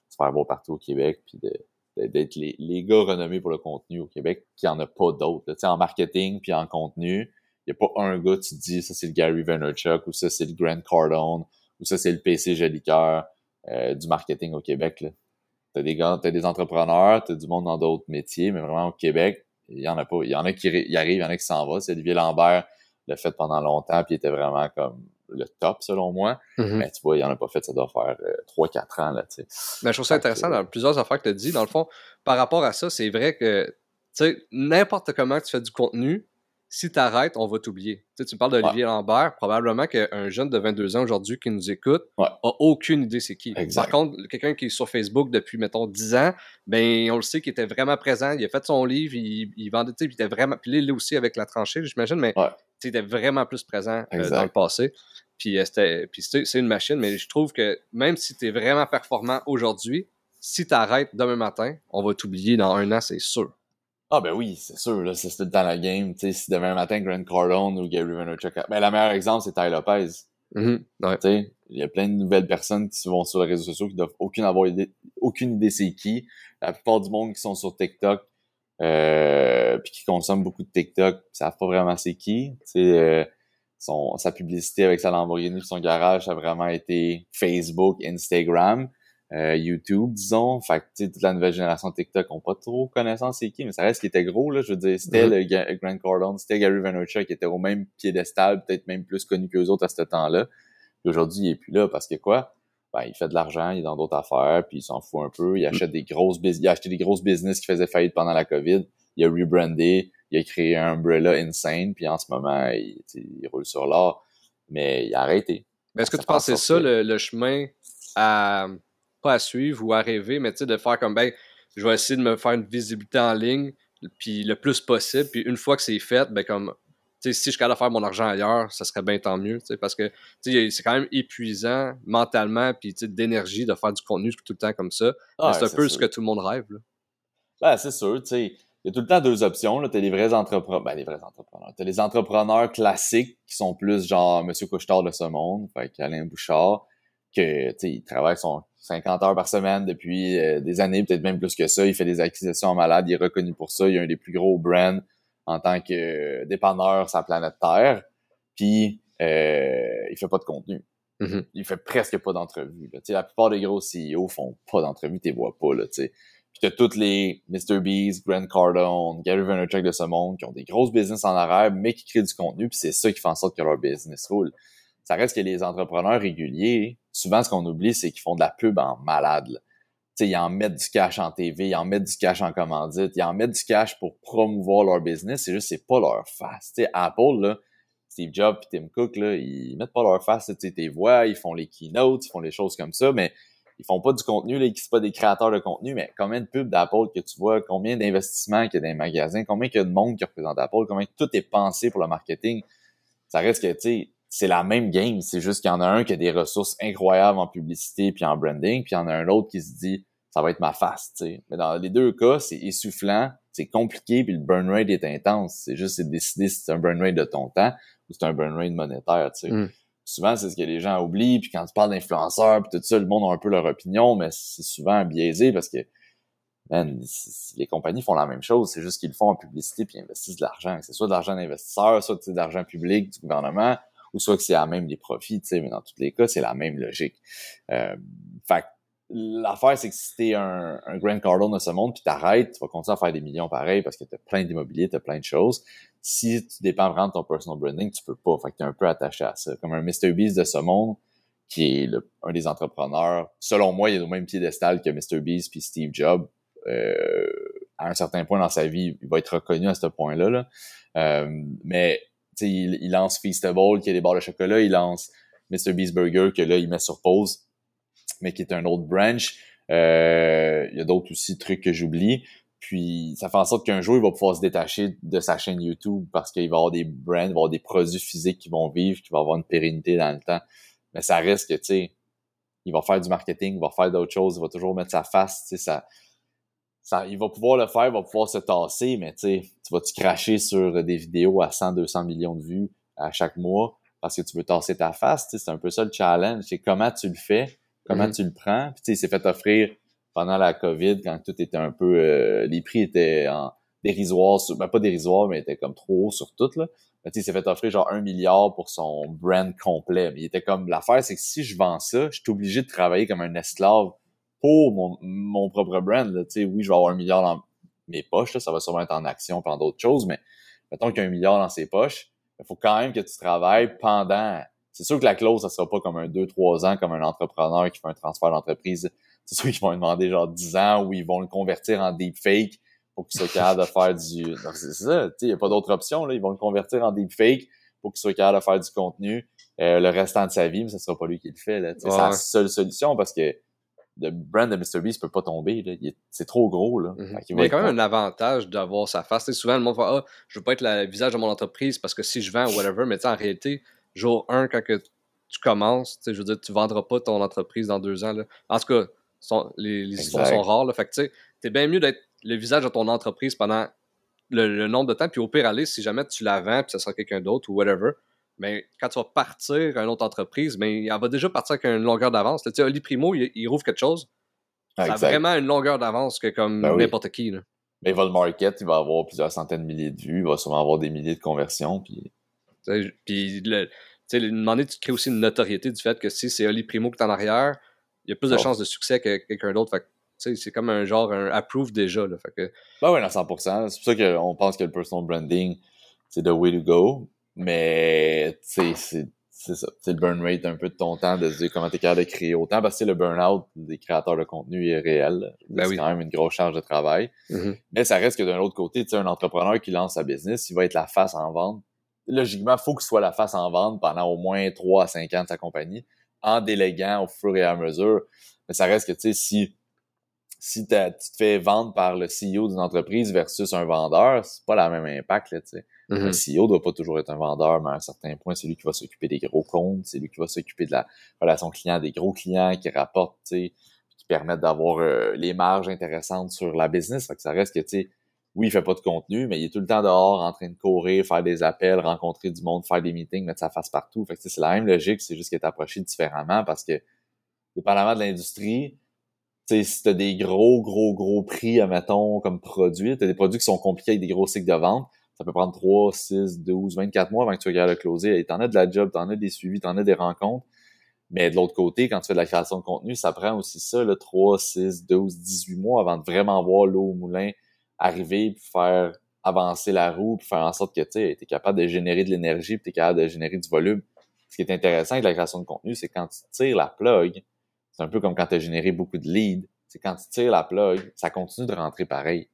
se faire voir partout au Québec puis de d'être les, les, gars renommés pour le contenu au Québec, qu'il n'y en a pas d'autres. Tu sais, en marketing puis en contenu, il n'y a pas un gars, te dis, ça c'est le Gary Vaynerchuk, ou ça c'est le Grant Cardone, ou ça c'est le PC Jolicoeur euh, du marketing au Québec. Tu as des gars, t'as des entrepreneurs, tu as du monde dans d'autres métiers, mais vraiment au Québec, il y en a pas. Il y en a qui y arrivent, il y en a qui s'en vont. C'est Olivier Lambert l'a fait pendant longtemps, puis il était vraiment comme le top, selon moi. Mm-hmm. Mais tu vois, il n'en a pas fait, ça doit faire 3-4 euh, ans, là, tu sais. Mais je trouve ça intéressant dans plusieurs affaires que tu as dit. Dans le fond, par rapport à ça, c'est vrai que, tu sais, n'importe comment tu fais du contenu, si tu arrêtes, on va t'oublier. Tu, sais, tu parles d'Olivier Lambert, probablement qu'un jeune de 22 ans aujourd'hui qui nous écoute a aucune idée c'est qui. Par contre, quelqu'un qui est sur Facebook depuis, mettons, 10 ans, ben on le sait qu'il était vraiment présent, il a fait son livre, il, il vendait, tu sais, il était vraiment... Puis là, il est aussi avec la tranchée, j'imagine, mais il était vraiment plus présent euh, dans le passé. Puis, euh, c'est une machine, mais je trouve que même si tu es vraiment performant aujourd'hui, si tu arrêtes demain matin, on va t'oublier dans un an, c'est sûr. Ah ben oui, c'est sûr, là, c'est tout dans la game. sais si demain matin, Grant Cardone ou Gary Vaynerchuk... Ben, le meilleur exemple, c'est Ty Lopez. Mm-hmm. Il y a plein de nouvelles personnes qui vont sur les réseaux sociaux qui doivent aucune avoir idée, aucune idée c'est qui. La plupart du monde qui sont sur TikTok euh, puis qui consomment beaucoup de TikTok, savent pas vraiment c'est qui. Euh, son, sa publicité avec sa Lamborghini son garage, ça a vraiment été Facebook, Instagram, euh, YouTube, disons. Fait que, toute la nouvelle génération de TikTok ont pas trop connaissance c'est qui, mais ça reste qui était gros, là. Je veux dire, c'était mm-hmm. le Grant Cardone, c'était Gary Vaynerchuk qui était au même piédestal, peut-être même plus connu qu'eux autres à ce temps-là. Puis aujourd'hui, il est plus là parce que quoi? Ben, il fait de l'argent, il est dans d'autres affaires, puis il s'en fout un peu. Il achète des grosses business, il a acheté des grosses business qui faisaient faillite pendant la COVID. Il a rebrandé, il a créé un umbrella insane, puis en ce moment, il, roule sur l'or, mais il a arrêté. Est-ce que tu pensais ça, le, chemin à pas à suivre ou à rêver, mais tu sais, de faire comme ben, je vais essayer de me faire une visibilité en ligne, puis le plus possible, puis une fois que c'est fait, ben comme si je suis capable de faire mon argent ailleurs, ça serait bien tant mieux, parce que c'est quand même épuisant mentalement puis d'énergie de faire du contenu tout le temps comme ça. c'est un peu ce que tout le monde rêve. Là. Ben, c'est sûr, il y a tout le temps deux options. Tu as les vrais entrepreneurs. Ben, les vrais entrepreneurs. Tu as les entrepreneurs classiques qui sont plus genre Monsieur Couchetard de ce monde, fait Alain Bouchard, que il travaille son 50 heures par semaine depuis euh, des années, peut-être même plus que ça. Il fait des acquisitions en malade, il est reconnu pour ça. Il a un des plus gros brands en tant que dépanneur sur la planète Terre. Puis euh, il fait pas de contenu. Mm-hmm. Il fait presque pas d'entrevues. La plupart des gros CEO font pas d'entrevues, tu les vois pas. Là, sais puis t'as toutes les Mr. Beast, Grant Cardone, Gary Vaynerchuk de ce monde qui ont des grosses business en arabe, mais qui créent du contenu, puis c'est ça qui fait en sorte que leur business roule. Ça reste que les entrepreneurs réguliers, souvent ce qu'on oublie, c'est qu'ils font de la pub en malade. Ils en mettent du cash en TV, ils en mettent du cash en commandite, ils en mettent du cash pour promouvoir leur business, c'est juste c'est pas leur face. Apple, là, Steve Jobs et Tim Cook, là, ils mettent pas leur face, tu tes voix, ils font les keynotes, ils font les choses comme ça, mais ils font pas du contenu, là, ils sont pas des créateurs de contenu, mais combien de pubs d'Apple que tu vois, combien d'investissements qu'il y a dans les magasins, combien il y a de monde qui représente Apple, combien tout est pensé pour le marketing. Ça reste que, tu sais, c'est la même game. C'est juste qu'il y en a un qui a des ressources incroyables en publicité puis en branding, puis il y en a un autre qui se dit, ça va être ma face, tu sais. Mais dans les deux cas, c'est essoufflant, c'est compliqué, puis le burn rate est intense. C'est juste, c'est décider si c'est un burn rate de ton temps ou c'est un burn rate monétaire, tu sais. Mm souvent, c'est ce que les gens oublient. Puis quand tu parles d'influenceurs, puis tout ça, le monde a un peu leur opinion, mais c'est souvent biaisé parce que les compagnies font la même chose. C'est juste qu'ils le font en publicité puis investissent de l'argent. C'est soit de l'argent d'investisseurs, soit de l'argent public du gouvernement, ou soit que c'est à même des profits. Mais dans tous les cas, c'est la même logique. Euh, fait L'affaire, c'est que si t'es un, un Grand Cardone de ce monde, puis t'arrêtes, tu vas continuer à faire des millions pareil parce que t'as plein d'immobilier, t'as plein de choses. Si tu dépends vraiment de ton personal branding, tu peux pas. Fait que t'es un peu attaché à ça. Comme un Mr. Beast de ce monde, qui est un des entrepreneurs. Selon moi, il est au même piédestal que Mr. Beast puis Steve Jobs. Euh, à un certain point dans sa vie, il va être reconnu à ce point-là. Là. Euh, mais il, il lance Feastable, qui est des barres de chocolat, il lance Mr. Beast Burger, que là, il met sur pause, mais qui est un autre branch. Euh, il y a d'autres aussi trucs que j'oublie. Puis ça fait en sorte qu'un jour, il va pouvoir se détacher de sa chaîne YouTube parce qu'il va avoir des brands, il va avoir des produits physiques qui vont vivre, qui vont avoir une pérennité dans le temps. Mais ça reste que, tu sais, il va faire du marketing, il va faire d'autres choses, il va toujours mettre sa face, tu sais, ça, ça, il va pouvoir le faire, il va pouvoir se tasser, mais tu vas-tu cracher sur des vidéos à 100, 200 millions de vues à chaque mois parce que tu veux tasser ta face, c'est un peu ça le challenge, c'est comment tu le fais, comment mm-hmm. tu le prends, puis tu sais, il s'est fait offrir pendant la COVID, quand tout était un peu, euh, les prix étaient en dérisoire, ben pas dérisoire, mais étaient comme trop haut sur tout, là. Ben, il s'est fait offrir genre un milliard pour son brand complet. Mais il était comme, l'affaire, c'est que si je vends ça, je suis obligé de travailler comme un esclave pour mon, mon propre brand. Là. sais oui, je vais avoir un milliard dans mes poches, là, ça va sûrement être en action pendant d'autres choses, mais mettons qu'il y a un milliard dans ses poches, il faut quand même que tu travailles pendant. C'est sûr que la clause, ça sera pas comme un 2-3 ans, comme un entrepreneur qui fait un transfert d'entreprise. C'est sûr qu'ils vont lui demander genre 10 ans ou ils vont le convertir en deepfake pour qu'il soit capable de faire du. C'est ça, il n'y a pas d'autre option. Là. Ils vont le convertir en deepfake pour qu'il soit capable de faire du contenu euh, le restant de sa vie, mais ce sera pas lui qui le fait. C'est la seule solution parce que le brand de MrBeast peut pas tomber. C'est trop gros. Là. Mm-hmm. il, y a quand même un avantage d'avoir sa face. souvent, le monde va Ah, je veux pas être le visage de mon entreprise parce que si je vends, whatever, mais en réalité, jour 1, quand que tu commences, je veux dire, tu vendras pas ton entreprise dans deux ans. Là. En tout cas, les, histoires sont rares. Là, fait que tu es bien mieux d'être le visage de ton entreprise pendant le, nombre de temps, puis au pire, aller, si jamais tu la vends, puis ça sera quelqu'un d'autre ou whatever, mais quand tu vas partir à une autre entreprise, mais elle va déjà partir avec une longueur d'avance. Tu sais, Oli Primo, il, rouvre quelque chose. ça a vraiment une longueur d'avance que comme ben n'importe qui. Là. Mais il va le market, il va avoir plusieurs centaines de milliers de vues, il va sûrement avoir des milliers de conversions. Puis, puis le, tu sais, demander, tu crées aussi une notoriété du fait que si c'est Oli Primo qui est en arrière, il y a plus de chances de succès que quelqu'un d'autre. C'est comme un genre, un approve déjà. Là, fait que... Ben oui, à 100%. C'est pour ça qu'on pense que le personal branding, c'est the way to go. Mais, c'est ça. C'est le burn rate un peu de ton temps de se dire comment tu es capable de créer autant parce que le burn-out des créateurs de contenu est réel. Ben c'est quand même une grosse charge de travail. Mm-hmm. Mais ça reste que d'un autre côté, tu sais, un entrepreneur qui lance sa business, il va être la face en vente. Logiquement, il faut qu'il soit la face en vente pendant au moins 3 à 5 ans de sa compagnie en déléguant au fur et à mesure. Mais ça reste que, tu sais, si, si tu te fais vendre par le CEO d'une entreprise versus un vendeur, c'est pas la même impact, là. Un mm-hmm. CEO doit pas toujours être un vendeur, mais à un certain point, c'est lui qui va s'occuper des gros comptes, c'est lui qui va s'occuper de la relation client des gros clients qui rapportent, tu sais, qui permettent d'avoir euh, les marges intéressantes sur la business. Fait que ça reste que, tu sais, oui, il fait pas de contenu, mais il est tout le temps dehors en train de courir, faire des appels, rencontrer du monde, faire des meetings, mettre sa face partout. Fait que c'est la même logique, c'est juste qu'il est approché différemment parce que, dépendamment de l'industrie, sais, si t'as des gros, gros, gros prix, admettons, comme produits, t'as des produits qui sont compliqués avec des gros cycles de vente, ça peut prendre 3, 6, 12, 24 mois avant que tu regardes le closer. Et t'en as de la job, t'en as des suivis, t'en as des rencontres. Mais de l'autre côté, quand tu fais de la création de contenu, ça prend aussi ça, là, 3, 6, 12, 18 mois avant de vraiment voir l'eau au moulin arriver puis faire avancer la roue puis faire en sorte que tu es capable de générer de l'énergie puis tu es capable de générer du volume. Ce qui est intéressant avec la création de contenu, c'est quand tu tires la plug, c'est un peu comme quand tu as généré beaucoup de leads, c'est quand tu tires la plug, ça continue de rentrer pareil.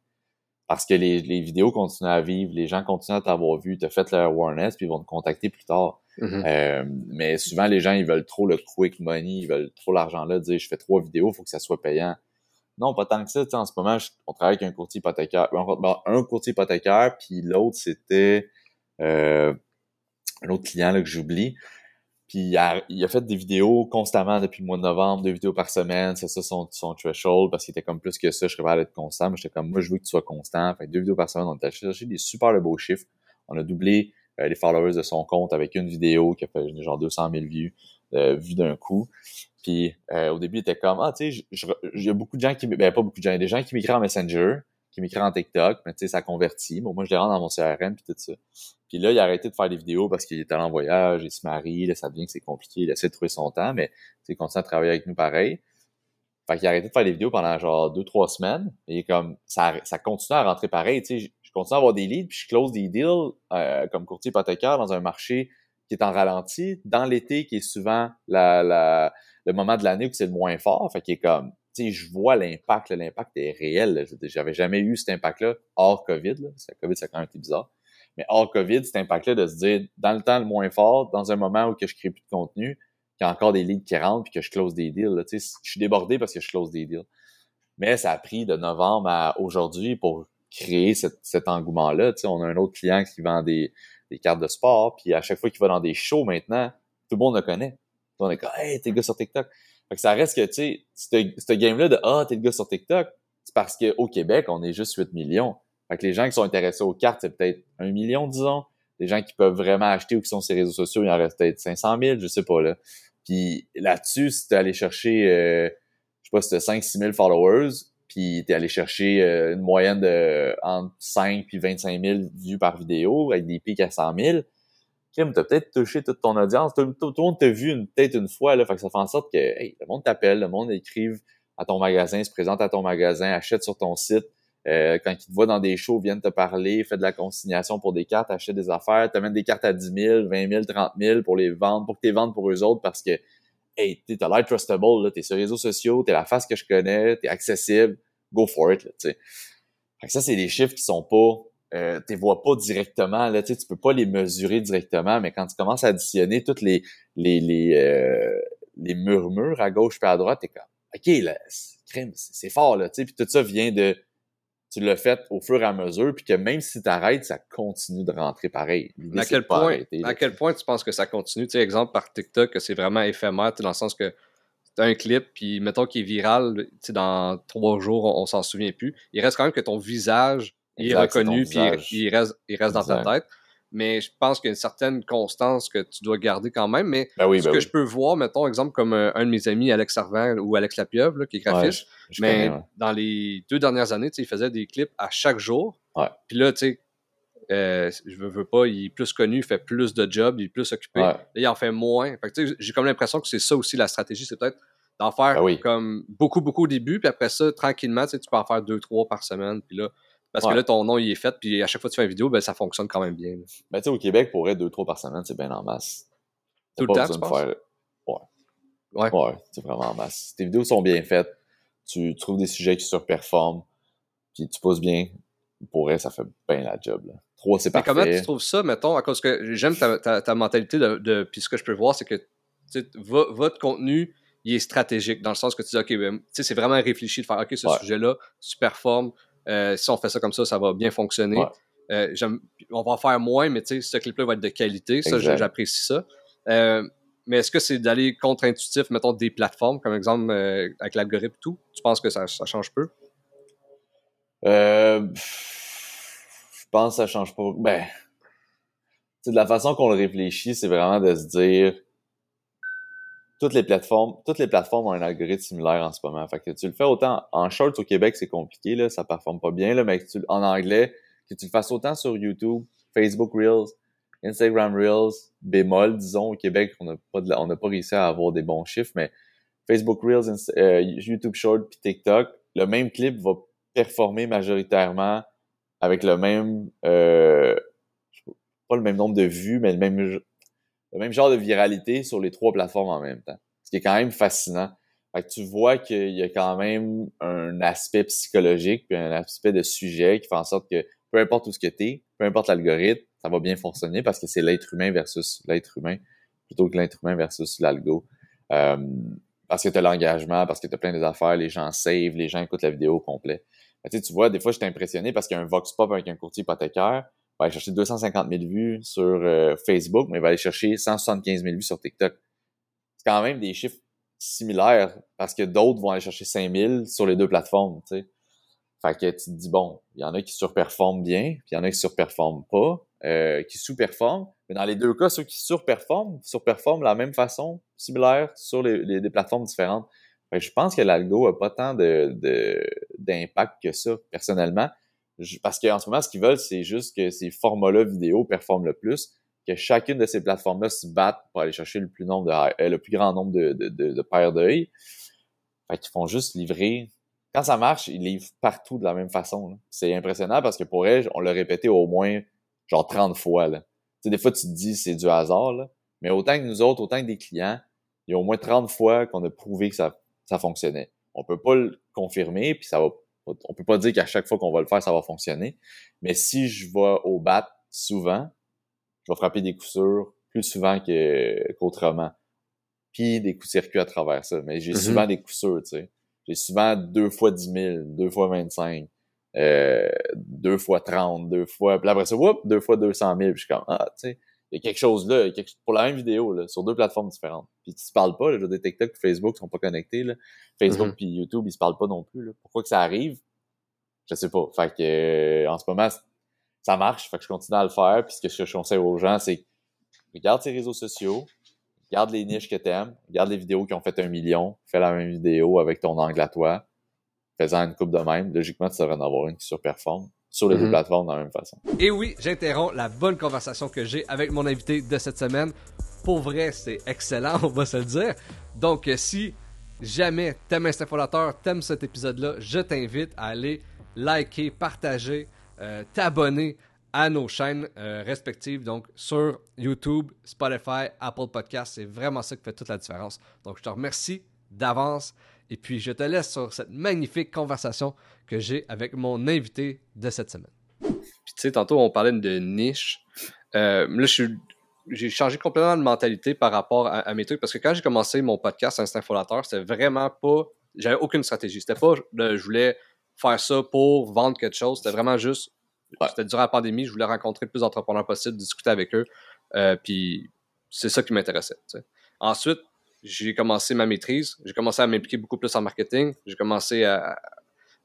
Parce que les, les vidéos continuent à vivre, les gens continuent à t'avoir vu, tu as fait leur awareness, puis ils vont te contacter plus tard. Mm-hmm. euh, mais souvent, les gens, ils veulent trop le quick money, ils veulent trop l'argent là, dire je fais trois vidéos, il faut que ça soit payant. Non, pas tant que ça. En ce moment, on travaille avec un courtier hypothécaire. un courtier hypothécaire, puis l'autre, c'était euh, un autre client là, que j'oublie. Puis il a, fait des vidéos constamment depuis le mois de novembre, deux vidéos par semaine, c'est ça son, son threshold, parce qu'il était comme plus que ça, je serais pas être constant, mais j'étais comme moi je veux que tu sois constant. Fait deux vidéos par semaine, on a cherché des super beaux chiffres. On a doublé euh, les followers de son compte avec une vidéo qui a fait genre 200 000 vues, euh, vues d'un coup. Puis euh, au début, il était comme Ah, tu sais, il y a beaucoup de gens qui. Ben, pas beaucoup de gens, il y a des gens qui m'écrivent en Messenger, qui m'écrivent en TikTok, mais tu sais, ça convertit. Moi, je les rends dans mon CRM puis tout ça. Puis là, il a arrêté de faire des vidéos parce qu'il est allé en voyage, il se marie, là, ça devient que c'est compliqué, il essaie de trouver son temps, mais il continue à travailler avec nous pareil. Fait qu'il a arrêté de faire des vidéos pendant genre deux, trois semaines. Et comme ça, ça continue à rentrer pareil. Tu sais, je continue à avoir des leads, puis je close des deals euh, comme courtier hypothécaire dans un marché qui est en ralenti, dans l'été qui est souvent la, la, le moment de l'année où c'est le moins fort. Fait qu'il est comme, je vois l'impact, l'impact est réel. J'avais jamais eu cet impact-là hors COVID. Là. La COVID, ça a quand même été bizarre. Mais hors COVID, cet impact-là de se dire, dans le temps le moins fort, dans un moment où que je crée plus de contenu, qu'il y a encore des leads qui rentrent puis que je close des deals. Là. Je suis débordé parce que je close des deals. Mais ça a pris de novembre à aujourd'hui pour créer cet engouement-là. On a un autre client qui vend des, des cartes de sport, puis à chaque fois qu'il va dans des shows maintenant, tout le monde le connaît. On est comme Hey, t'es gars sur TikTok. Fait que ça reste que, tu sais, ce game-là de Ah, t'es le gars sur TikTok, c'est parce qu'au Québec, on est juste 8 millions. Fait que les gens qui sont intéressés aux cartes, c'est peut-être un million, disons. Les gens qui peuvent vraiment acheter ou qui sont sur les réseaux sociaux, il en reste peut-être 500 000, je sais pas, là. Puis là-dessus, si t'es allé chercher, euh, je sais pas, si t'as 5-6 000 followers, puis t'es allé chercher euh, une moyenne de entre 5 puis 25 000 vues par vidéo avec des pics à 100 000, Kim, t'as peut-être touché toute ton audience. Tout, le monde t'a vu peut-être une fois, là. Fait que ça fait en sorte que hey, le monde t'appelle, le monde écrive à ton magasin, se présente à ton magasin, achète sur ton site. Euh, quand ils te voient dans des shows, viennent te parler, fait de la consignation pour des cartes, achète des affaires, t'amènes des cartes à 10 000, 20 000, 30 000 pour les vendre, pour que tu vendes pour eux autres parce que, hey, t'as l'air trustable, t'es sur les réseaux sociaux, t'es la face que je connais, t'es accessible, go for it, là. Fait que ça, c'est des chiffres qui sont pas euh, tu vois pas directement, là, tu peux pas les mesurer directement, mais quand tu commences à additionner toutes les les les, euh, les murmures à gauche et à droite, t'es comme OK, là, c'est fort, là, tu sais, puis tout ça vient de tu l'as fait au fur et à mesure, puis que même si tu arrêtes, ça continue de rentrer pareil. À quel, point, à quel point tu penses que ça continue? Tu sais, exemple par TikTok, que c'est vraiment éphémère, dans le sens que tu as un clip, puis mettons qu'il est viral, tu sais, dans trois jours, on, on s'en souvient plus. Il reste quand même que ton visage il est reconnu, puis il, reste, il reste dans ta tête. Mais je pense qu'il y a une certaine constance que tu dois garder quand même. Mais ben ce ben que je peux voir, mettons, exemple, comme euh, un, de mes amis, Alex Servant ou Alex Lapieuvre, qui est graphiste, mais dans les deux dernières années, il faisait des clips à chaque jour. Puis là, tu sais, euh, je veux, veux, pas, il est plus connu, il fait plus de jobs, il est plus occupé. Là, il en fait moins. j'ai comme l'impression que c'est ça aussi la stratégie, c'est peut-être d'en faire ben comme beaucoup, beaucoup au début, puis après ça, tranquillement, tu peux en faire deux, trois par semaine. Puis là, parce que là, ton nom, il est fait, puis à chaque fois que tu fais une vidéo, ben, ça fonctionne quand même bien. Ben, tu sais, au Québec, pour être deux, trois par semaine, c'est bien en masse. Tout le temps, tu penses? Faire... Ouais. Ouais. Ouais, c'est vraiment en masse. Tes vidéos sont bien faites, tu trouves des sujets qui surperforment, puis tu poses bien, pour elle, ça fait bien la job. Là. Trois, c'est parfait. Mais comment tu trouves ça, mettons, à cause que j'aime ta, ta, mentalité de, de, Puis ce que je peux voir, c'est que votre contenu, il est stratégique, dans le sens que tu dis, OK, ben, c'est vraiment réfléchi de faire, OK, ce sujet-là, tu performes, euh, si on fait ça comme ça, ça va bien fonctionner. Euh, on va en faire moins, mais tu sais, ce clip-là va être de qualité. Ça, j'apprécie ça. Euh, mais est-ce que c'est d'aller contre-intuitif, mettons, des plateformes, comme exemple avec l'algorithme tout? Tu penses que ça, change peu? je pense que ça change pas. Ben, de la façon qu'on le réfléchit, c'est vraiment de se dire toutes les plateformes, toutes les plateformes ont un algorithme similaire en ce moment. Fait que tu le fais autant en short au Québec, c'est compliqué, là, ça performe pas bien, là, mais en anglais, que tu le fasses autant sur YouTube, Facebook Reels, Instagram Reels, bémol, disons, au Québec, on n'a pas, on n'a pas réussi à avoir des bons chiffres, mais Facebook Reels, euh, YouTube Short puis TikTok, le même clip va performer majoritairement avec le même, euh, pas le même nombre de vues, mais le même le même genre de viralité sur les trois plateformes en même temps. Ce qui est quand même fascinant. Fait que tu vois qu'il y a quand même un aspect psychologique puis un aspect de sujet qui fait en sorte que peu importe où ce que t'es, peu importe l'algorithme, ça va bien fonctionner parce que c'est l'être humain versus l'être humain plutôt que l'être humain versus l'algo. Euh, parce que tu as l'engagement, parce que tu as plein des affaires, les gens save, les gens écoutent la vidéo au complet. tu vois, des fois, j'étais impressionné parce qu'il y a un vox pop avec un courtier hypothécaire va aller chercher 250 000 vues sur euh, Facebook, mais il va aller chercher 175 000 vues sur TikTok. C'est quand même des chiffres similaires parce que d'autres vont aller chercher 5 000 sur les deux plateformes, tu sais. Fait que tu te dis, bon, il y en a qui surperforment bien, puis il y en a qui surperforment pas, euh, qui sous-performent. Mais dans les deux cas, ceux qui surperforment, surperforment de la même façon, similaire, sur les, les, plateformes différentes. Fait que je pense que l'algo a pas tant de d'impact que ça, personnellement parce qu'en ce moment, ce qu'ils veulent, c'est juste que ces formats-là vidéo performent le plus, que chacune de ces plateformes-là se battent pour aller chercher le plus euh, grand nombre de, paires d'œil. Fait qu'ils font juste livrer. Quand ça marche, ils livrent partout de la même façon. C'est impressionnant parce que pour elle, on l'a répété au moins genre 30 fois. Là. des fois, tu te dis c'est du hasard, là. mais autant que nous autres, autant que des clients, il y a au moins 30 fois qu'on a prouvé que ça, ça fonctionnait. On peut pas le confirmer, puis ça va. On peut pas dire qu'à chaque fois qu'on va le faire, ça va fonctionner. Mais si je vais au bat souvent, je vais frapper des coups sûrs plus souvent qu'autrement. puis des coups de circuit à travers ça. Mais j'ai mm-hmm. souvent des coups sûrs, tu sais. J'ai souvent deux fois 10 000, deux fois 25, euh, deux fois 30, deux fois... Puis après ça, whoop, deux fois 200 000. Puis je suis comme, ah, tu sais, il y a quelque chose là, pour la même vidéo, là, sur deux plateformes différentes. Puis tu te parles pas, là, je des TikTok et Facebook sont pas connectés, là. Facebook puis YouTube, ils se parlent pas non plus, là. Pourquoi que ça arrive? Je sais pas. Fait que, euh, en ce moment, ça marche, fait que je continue à le faire. Puis ce que je conseille aux gens, c'est regarde tes réseaux sociaux, regarde les niches que t'aimes, regarde les vidéos qui ont fait un million, fais la même vidéo avec ton angle à toi, faisant une coupe de même. Logiquement, tu devrais en avoir une qui surperforme sur les deux mhm. plateformes de la même façon. Et oui, j'interromps la bonne conversation que j'ai avec mon invité de cette semaine. Pour vrai, c'est excellent, on va se le dire. Donc, euh, si jamais t'aimes Instinct t'aimes cet épisode-là, je t'invite à aller liker, partager, euh, t'abonner à nos chaînes euh, respectives, donc sur YouTube, Spotify, Apple Podcast. C'est vraiment ça qui fait toute la différence. Donc, je te remercie d'avance et puis je te laisse sur cette magnifique conversation que j'ai avec mon invité de cette semaine. Puis tu sais, tantôt on parlait de niche. Euh, là, j'ai changé complètement de mentalité par rapport à, mes trucs parce que quand j'ai commencé mon podcast Instinct Folateur, c'était vraiment pas. J'avais aucune stratégie. C'était pas je voulais faire ça pour vendre quelque chose. C'était vraiment juste c'était durant la pandémie, je voulais rencontrer le plus d'entrepreneurs possible, discuter avec eux. Euh, puis c'est ça qui m'intéressait. Ensuite, j'ai commencé ma maîtrise. J'ai commencé à m'impliquer beaucoup plus en marketing. J'ai commencé à.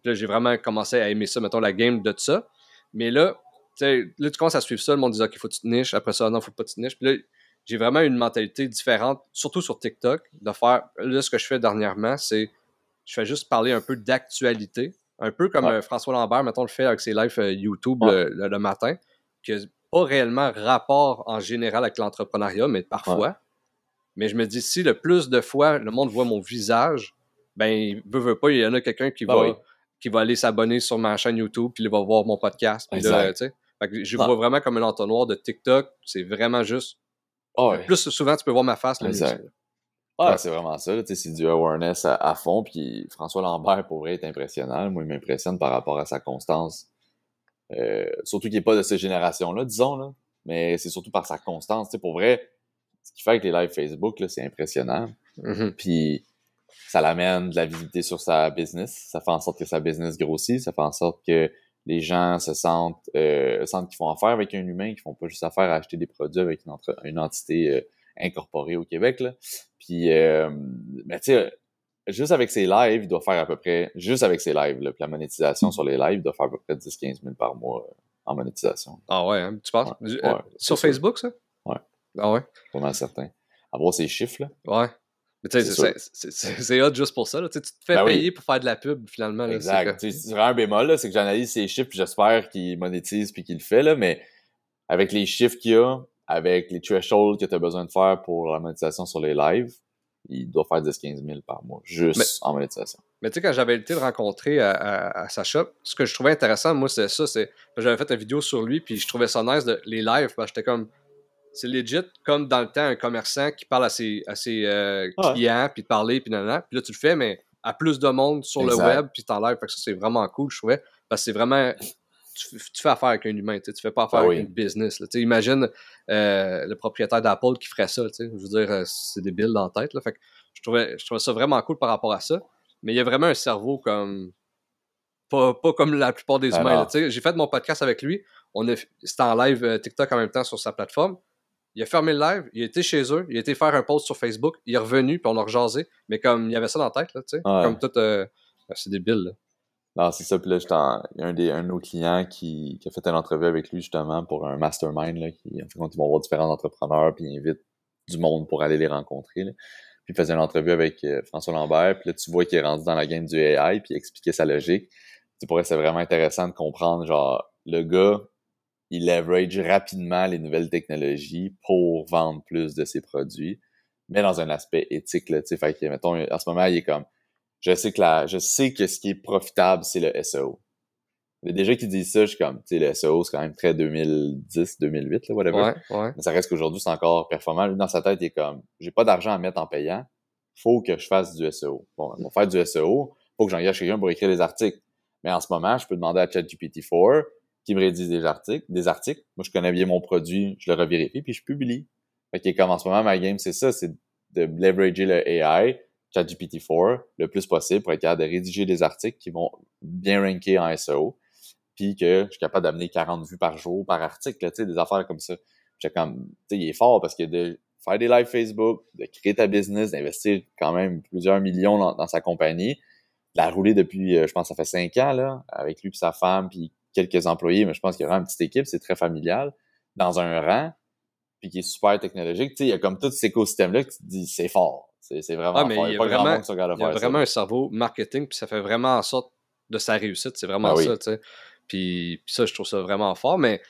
Là, j'ai vraiment commencé à aimer ça, mettons, la game de ça. Mais là, là, tu commences à suivre ça. Le monde dit, OK, faut que tu te niches. Après ça, non, faut pas que tu te niches. Puis là, j'ai vraiment une mentalité différente, surtout sur TikTok, de faire. Là, ce que je fais dernièrement, c'est. Je fais juste parler un peu d'actualité un peu comme euh, François Lambert, mettons, le fait avec ses lives euh, YouTube le, matin, qui n'a pas réellement rapport en général avec l'entrepreneuriat, mais parfois. Mais je me dis, si le plus de fois le monde voit mon visage, ben, il veut, veut pas, il y en a quelqu'un qui, ben va, qui va aller s'abonner sur ma chaîne YouTube, puis il va voir mon podcast. je vois vraiment comme un entonnoir de TikTok. C'est vraiment juste. Ah plus souvent, tu peux voir ma face. Ah, c'est vraiment ça. C'est du awareness à, fond. Puis François Lambert, pour vrai, est impressionnant. Moi, il m'impressionne par rapport à sa constance. Euh, surtout qu'il n'est pas de cette génération-là, disons. Là. Mais c'est surtout par sa constance. sais pour vrai, ce qu'il fait avec les lives Facebook, c'est impressionnant. Mm-hmm. Puis ça l'amène de la visibilité sur sa business. Ça fait en sorte que sa business grossit. Ça fait en sorte que les gens se sentent, euh, sentent qu'ils font affaire avec un humain, qu'ils font pas juste affaire à acheter des produits avec une, une entité euh, incorporée au Québec. Là. Puis, euh, mais tu sais, juste avec ses lives, il doit faire à peu près, juste avec ses lives, là, puis la monétisation sur les lives, il doit faire à peu près 10-15 000 par mois euh, en monétisation. Ah ouais, hein, tu penses? Sur Facebook, ça? Ah ouais? Mal certain. Avoir ces chiffres, là. Ouais. Mais tu sais, c'est hot juste pour ça. Là. Tu te fais ben payer pour faire de la pub, finalement. Là, exact. C'est un bémol, c'est que j'analyse ces chiffres, puis j'espère qu'il monétise puis qu'il le fait, là, mais avec les chiffres qu'il y a, avec les thresholds que tu as besoin de faire pour la monétisation sur les lives, il doit faire 10-15 000 par mois, juste en monétisation. Mais tu sais, quand j'avais été de rencontrer à, sa shop, ce que je trouvais intéressant, moi, c'est ça, c'est j'avais fait une vidéo sur lui, puis je trouvais ça nice, de, les lives, j'étais comme, c'est legit, comme dans le temps, un commerçant qui parle à ses, à ses euh, clients, puis de parler, puis nanana, puis là, tu le fais, mais à plus de monde sur le web, puis en live, fait que ça, c'est vraiment cool, je trouvais, parce que c'est vraiment tu, fais affaire avec un humain, tu fais pas affaire ah avec une business. Là, imagine euh, le propriétaire d'Apple qui ferait ça. Je veux dire, euh, c'est débile dans la tête. Là, fait que je, trouvais, je trouvais ça vraiment cool par rapport à ça. Mais il y a vraiment un cerveau comme. Pas, pas comme la plupart des ah humains. J'ai fait mon podcast avec lui. On C'était en live euh, TikTok en même temps sur sa plateforme. Il a fermé le live, il était chez eux, il a été faire un post sur Facebook, il est revenu, puis on a rejasé. Mais comme il y avait ça dans la tête, là, tu sais. Comme tout. c'est débile, là. Non, c'est ça. Puis là, il y a un, des, un de nos clients qui, qui a fait une entrevue avec lui justement pour un mastermind. Là, qui, en fait, ils vont voir différents entrepreneurs, puis il invite du monde pour aller les rencontrer. Là. Puis il faisait une entrevue avec euh, François Lambert, puis là, tu vois qu'il est rendu dans la game du AI, puis il expliquait sa logique. Tu pourrais, c'est vraiment intéressant de comprendre, genre, le gars, il leverage rapidement les nouvelles technologies pour vendre plus de ses produits, mais dans un aspect éthique, là, tu sais. Fait que, mettons, en ce moment, il est comme, je sais que la, je sais que ce qui est profitable, c'est le SEO. Il y a déjà qui disent ça, je suis comme, tu sais, le SEO, c'est quand même très 2010, 2008, là, whatever. Ouais, ouais. Mais ça reste qu'aujourd'hui, c'est encore performant. Lui, dans sa tête, il est comme, j'ai pas d'argent à mettre en payant. faut que je fasse du SEO. Bon, pour faire du SEO, faut que j'engage quelqu'un pour écrire des articles. Mais en ce moment, je peux demander à ChatGPT-4 qui me rédige des articles, des articles. Moi, je connais bien mon produit, je le revérifie, puis je publie. Fait que comme en ce moment, ma game, c'est ça, c'est de leverager le AI, ChatGPT-4, le plus possible pour être capable de rédiger des articles qui vont bien ranker en SEO, puis que je suis capable d'amener 40 vues par jour, par article, tu sais, des affaires comme ça. J'ai comme, tu sais, il est fort parce que de faire des lives Facebook, de créer ta business, d'investir quand même plusieurs millions dans, sa compagnie, de la rouler depuis, euh, je pense, ça fait cinq ans, là, avec lui et sa femme, puis quelques employés, mais je pense qu'il y aura une petite équipe, c'est très familial, dans un rang, puis qui est super technologique. Tu sais, il y a comme tout cet écosystème-là que tu te dis, c'est fort. C'est vraiment ah, mais Il y a, vraiment, il y a vraiment un cerveau marketing, puis ça fait vraiment en sorte de sa réussite. C'est vraiment ah ça, tu sais. Puis, ça, je trouve ça vraiment fort, mais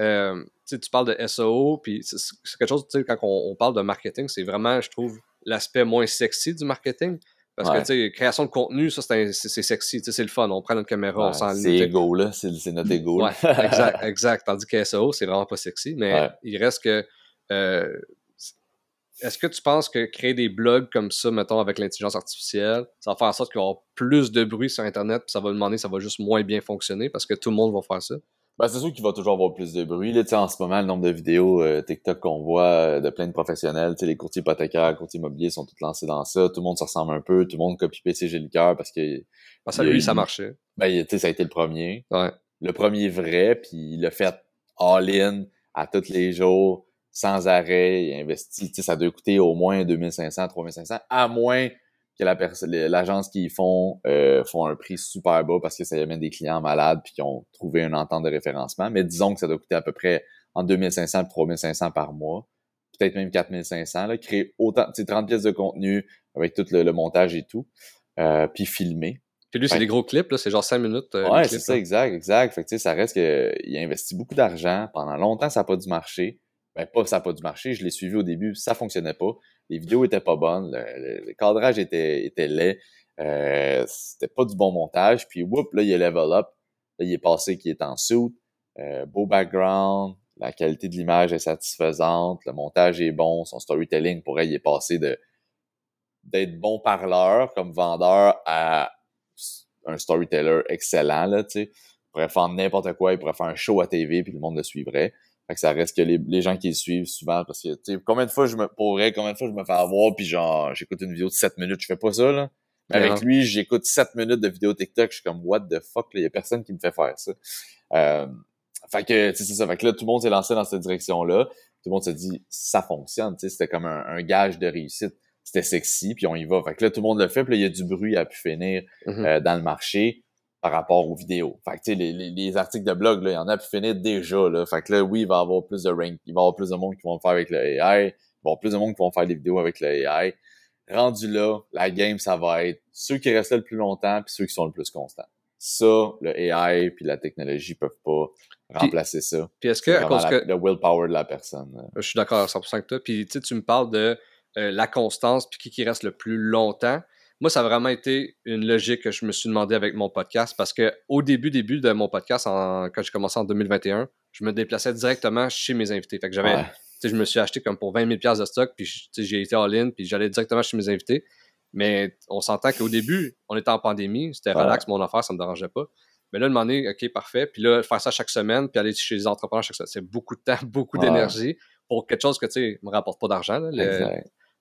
euh, tu parles de SEO, puis c'est quelque chose, tu sais, quand on, parle de marketing, c'est vraiment, je trouve, l'aspect moins sexy du marketing. Parce que, tu sais, création de contenu, ça, c'est sexy, tu sais, c'est le fun. On prend notre caméra, on s'en C'est ego, là. C'est notre ego. Ouais, exact, exact. Tandis que SEO, c'est vraiment pas sexy. Mais il reste que. Euh, est-ce que tu penses que créer des blogs comme ça, mettons, avec l'intelligence artificielle, ça va faire en sorte qu'il y avoir plus de bruit sur Internet, puis ça va demander, ça va juste moins bien fonctionner parce que tout le monde va faire ça? Ben, c'est sûr qu'il va toujours avoir plus de bruit. Là, en ce moment, le nombre de vidéos euh, TikTok qu'on voit euh, de plein de professionnels, les courtiers hypothécaires, les courtiers immobiliers sont tous lancés dans ça. Tout le monde se ressemble un peu. Tout le monde copie PC j'ai le cœur parce que. Parce que lui, ça marchait. Ben, ça a été le premier. Ouais. Le premier vrai, puis il a fait all-in à tous les jours, sans arrêt. Il a investi. Ça doit coûter au moins 2500, 3500, à moins que l'agence qui font euh, font un prix super bas parce que ça y amène des clients malades puis qui ont trouvé une entente de référencement. Mais disons que ça doit coûter à peu près entre 2500 et 3500 par mois, peut-être même 4500. Là, créer autant, 30 pièces de contenu avec tout le, montage et tout, euh, puis filmer. Puis lui, c'est des gros clips, là, c'est genre 5 minutes. Euh, ouais, c'est ça, exact, exact. Fait que, ça reste qu'il a investi beaucoup d'argent. Pendant longtemps, ça n'a pas dû marcher. Ben, pas ça n'a pas dû marcher. Je l'ai suivi au début, ça fonctionnait pas les vidéos étaient pas bonnes, le, cadrage était, était laid, euh, c'était pas du bon montage, puis whoop, là, il est level up, là, il est passé qui est en suit, euh, beau background, la qualité de l'image est satisfaisante, le montage est bon, son storytelling, pourrait il est passé de d'être bon parleur comme vendeur à un storyteller excellent, là, tu sais. Il pourrait faire n'importe quoi, il pourrait faire un show à TV, puis le monde le suivrait. Fait que ça reste que les, les gens qui le suivent souvent, parce que, tu sais, combien de fois je me pourrais, combien de fois je me fais avoir, puis genre, j'écoute une vidéo de 7 minutes, je fais pas ça, là. Mais avec lui, j'écoute 7 minutes de vidéo TikTok, je suis comme, what the fuck, il y a personne qui me fait faire ça. Euh, fait que, tu sais, c'est ça. Fait que là, tout le monde s'est lancé dans cette direction-là. Tout le monde se dit, ça fonctionne, tu sais, c'était comme un, gage de réussite. C'était sexy, puis on y va. Fait que là, tout le monde le fait, puis là, il y a du bruit à pu finir mm-hmm. euh, dans le marché par rapport aux vidéos. Fait que, tu sais, les, les, articles de blog, là, il y en a pu finir déjà, là. Fait que là, oui, il va y avoir plus de rank, il va y avoir plus de monde qui vont le faire avec le AI, il va y avoir plus de monde qui vont faire des vidéos avec le AI. Rendu là, la game, ça va être ceux qui restent là le plus longtemps puis ceux qui sont le plus constants. Ça, le AI puis la technologie peuvent pas remplacer ça. Puis est-ce que, à cause que... Le willpower de la personne. Je suis d'accord à 100% avec toi. Puis, tu sais, tu me parles de euh, la constance puis qui, qui reste le plus longtemps moi, ça a vraiment été une logique que je me suis demandé avec mon podcast parce que au début, début de mon podcast, quand j'ai commencé en 2021, je me déplaçais directement chez mes invités. Fait que j'avais, je me suis acheté comme pour 20 000 de stock, puis j'ai été all-in, puis j'allais directement chez mes invités. Mais on s'entend qu'au début, on était en pandémie, c'était relax, mon affaire, ça me dérangeait pas. Mais là, demander, OK, parfait. Puis là, faire ça chaque semaine, puis aller chez les entrepreneurs chaque semaine, c'est beaucoup de temps, beaucoup d'énergie pour quelque chose que, tu sais, me rapporte pas d'argent.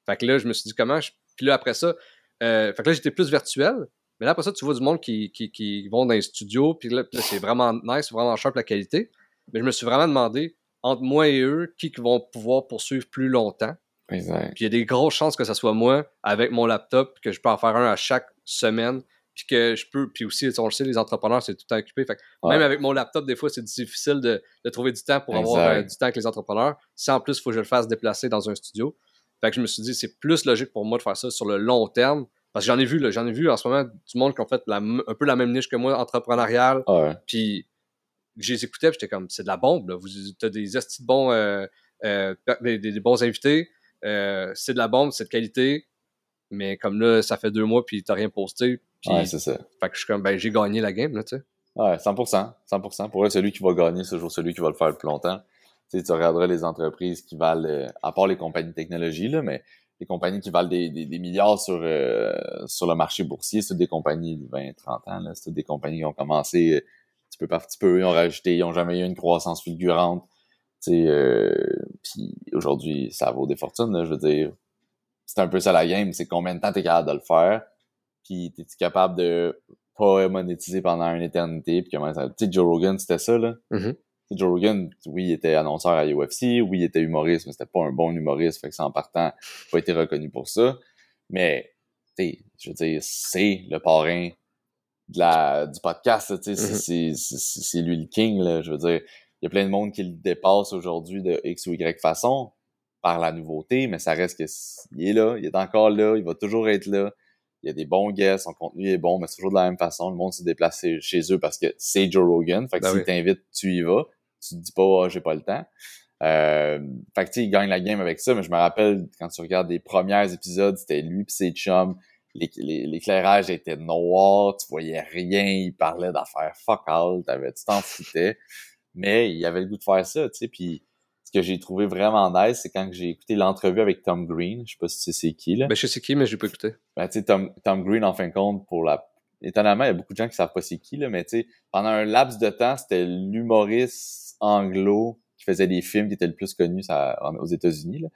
Fait que là, je me suis dit, comment Puis là, après ça, euh, fait que là, j'étais plus virtuel. Mais là, après ça, tu vois du monde qui, qui, qui vont dans les studios, puis là, c'est vraiment nice, vraiment sharp la qualité. Mais je me suis vraiment demandé, entre moi et eux, qui vont pouvoir poursuivre plus longtemps. Exact. Puis il y a des grosses chances que ce soit moi, avec mon laptop, que je peux en faire un à chaque semaine, puis que je peux, puis aussi, on le sait, les entrepreneurs, c'est tout le temps occupé. Fait Même avec mon laptop, des fois, c'est difficile de, de, trouver du temps pour avoir euh, du temps avec les entrepreneurs. Si en plus, il faut que je le fasse déplacer dans un studio. Fait que je me suis dit, c'est plus logique pour moi de faire ça sur le long terme. Parce que j'en ai vu, j'en ai vu en ce moment du monde qui ont fait un peu la même niche que moi, entrepreneurial. Puis je les écoutais, j'étais comme, c'est de la bombe. Là. Vous as des estis de bons, euh, euh, des, bons invités. Euh, c'est de la bombe, c'est de qualité. Mais comme là, ça fait deux mois, puis t'as rien posté. ouais, c'est ça. Fait que je suis comme, ben, j'ai gagné la game, là, tu sais. Ouais, 100%. 100%. Pour eux, celui qui va gagner, c'est toujours celui qui va le faire le plus longtemps tu regarderas les entreprises qui valent, euh, à part les compagnies de technologie, là, mais des compagnies qui valent des, des, milliards sur, euh, sur le marché boursier, c'est des compagnies de 20, 30 ans, c'est des compagnies qui ont commencé petit peu par petit peu, ils ont rajouté, ils n'ont jamais eu une croissance fulgurante. Euh, puis aujourd'hui, ça vaut des fortunes, là, je veux dire. C'est un peu ça la game, c'est combien de temps t'es capable de le faire, puis t'es-tu capable de pas monétiser pendant une éternité, puis comment ça... Tu sais, Joe Rogan, c'était ça, là. Mm-hmm. Joe Rogan, oui, il était annonceur à UFC, oui, il était humoriste, mais c'était pas un bon humoriste, fait que ça en partant, pas été reconnu pour ça. Mais, tu je veux dire, c'est le parrain de la, du podcast, tu sais, mm-hmm. c'est lui le king, là, je veux dire il y a plein de monde qui le dépasse aujourd'hui de X ou Y façon par la nouveauté, mais ça reste que il est là, il est encore là, il va toujours être là. Il y a des bons guests, son contenu est bon, mais c'est toujours de la même façon. Le monde se déplace chez eux parce que c'est Joe Rogan. Fait que ben s'il t'invite, tu y vas. Tu te dis pas, ah, j'ai pas le temps. Euh, fait que tu sais, il gagne la game avec ça, mais je me rappelle quand tu regardes les premiers épisodes, c'était lui pis ses chums. L'éclairage était noir, tu voyais rien, il parlait d'affaires fuck all, t'avais, tu t'en foutais mais il avait le goût de faire ça, tu sais, puis que j'ai trouvé vraiment nice, c'est quand j'ai écouté l'entrevue avec Tom Green, je sais pas si c'est qui, là. Ben, je sais qui, mais j'ai pas écouté. Ben, tu sais, Tom, Tom Green, en fin de compte, pour la... Étonnamment, il y a beaucoup de gens qui savent pas c'est qui, là, mais tu sais, pendant un laps de temps, c'était l'humoriste anglo qui faisait des films qui étaient le plus connu aux États-Unis, là.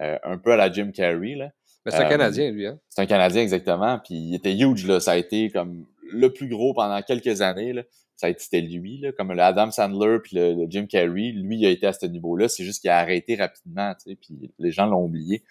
Euh, un peu à la Jim Carrey, là. Mais c'est un euh, Canadien, lui, hein? C'est un Canadien, exactement. Puis il était huge, là. Ça a été comme le plus gros pendant quelques années, là ça c'était lui, là, comme le Adam Sandler puis le, Jim Carrey, lui il a été à ce niveau-là, c'est juste qu'il a arrêté rapidement, tu sais, puis les gens l'ont oublié.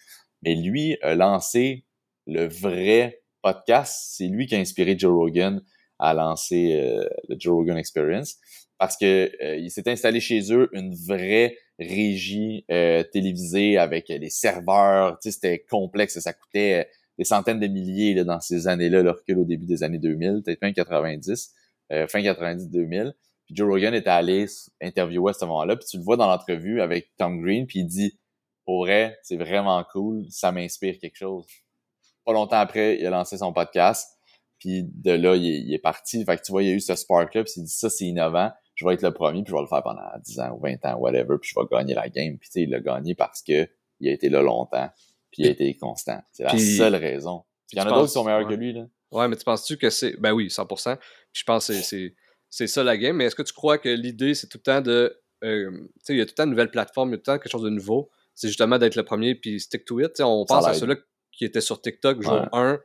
Mais lui a lancé le vrai podcast, c'est lui qui a inspiré Joe Rogan à lancer euh, le Joe Rogan Experience parce que euh, il s'est installé chez eux une vraie régie euh, télévisée avec les serveurs, tu sais, c'était complexe, ça coûtait des centaines de milliers là, dans ces années-là, le recul au début des années 2000, peut-être même 90. Euh, fin 90-2000. Puis Joe Rogan était allé interviewer à ce moment-là, puis tu le vois dans l'entrevue avec Tom Green, puis il dit pour vrai, c'est vraiment cool, ça m'inspire quelque chose. Pas longtemps après, il a lancé son podcast, puis de là, il est, parti. Fait que tu vois, il y a eu ce spark-là, puis il dit ça, c'est innovant, je vais être le premier, puis je vais le faire pendant 10 ans ou 20 ans, whatever, puis je vais gagner la game. Puis tu sais, il l'a gagné parce que il a été là longtemps, puis il a été constant. C'est la seule raison. Puis il y en a d'autres qui sont meilleurs que lui, là. Ouais, mais tu penses-tu que c'est. Ben oui, 100%. Je pense que c'est ça la game. Mais est-ce que tu crois que l'idée, c'est tout le temps de. Euh, tu sais, il y a tout le temps une nouvelle plateforme, il y a tout le temps quelque chose de nouveau. C'est justement d'être le premier puis stick to it. on pense à ceux-là qui étaient sur TikTok jour 1.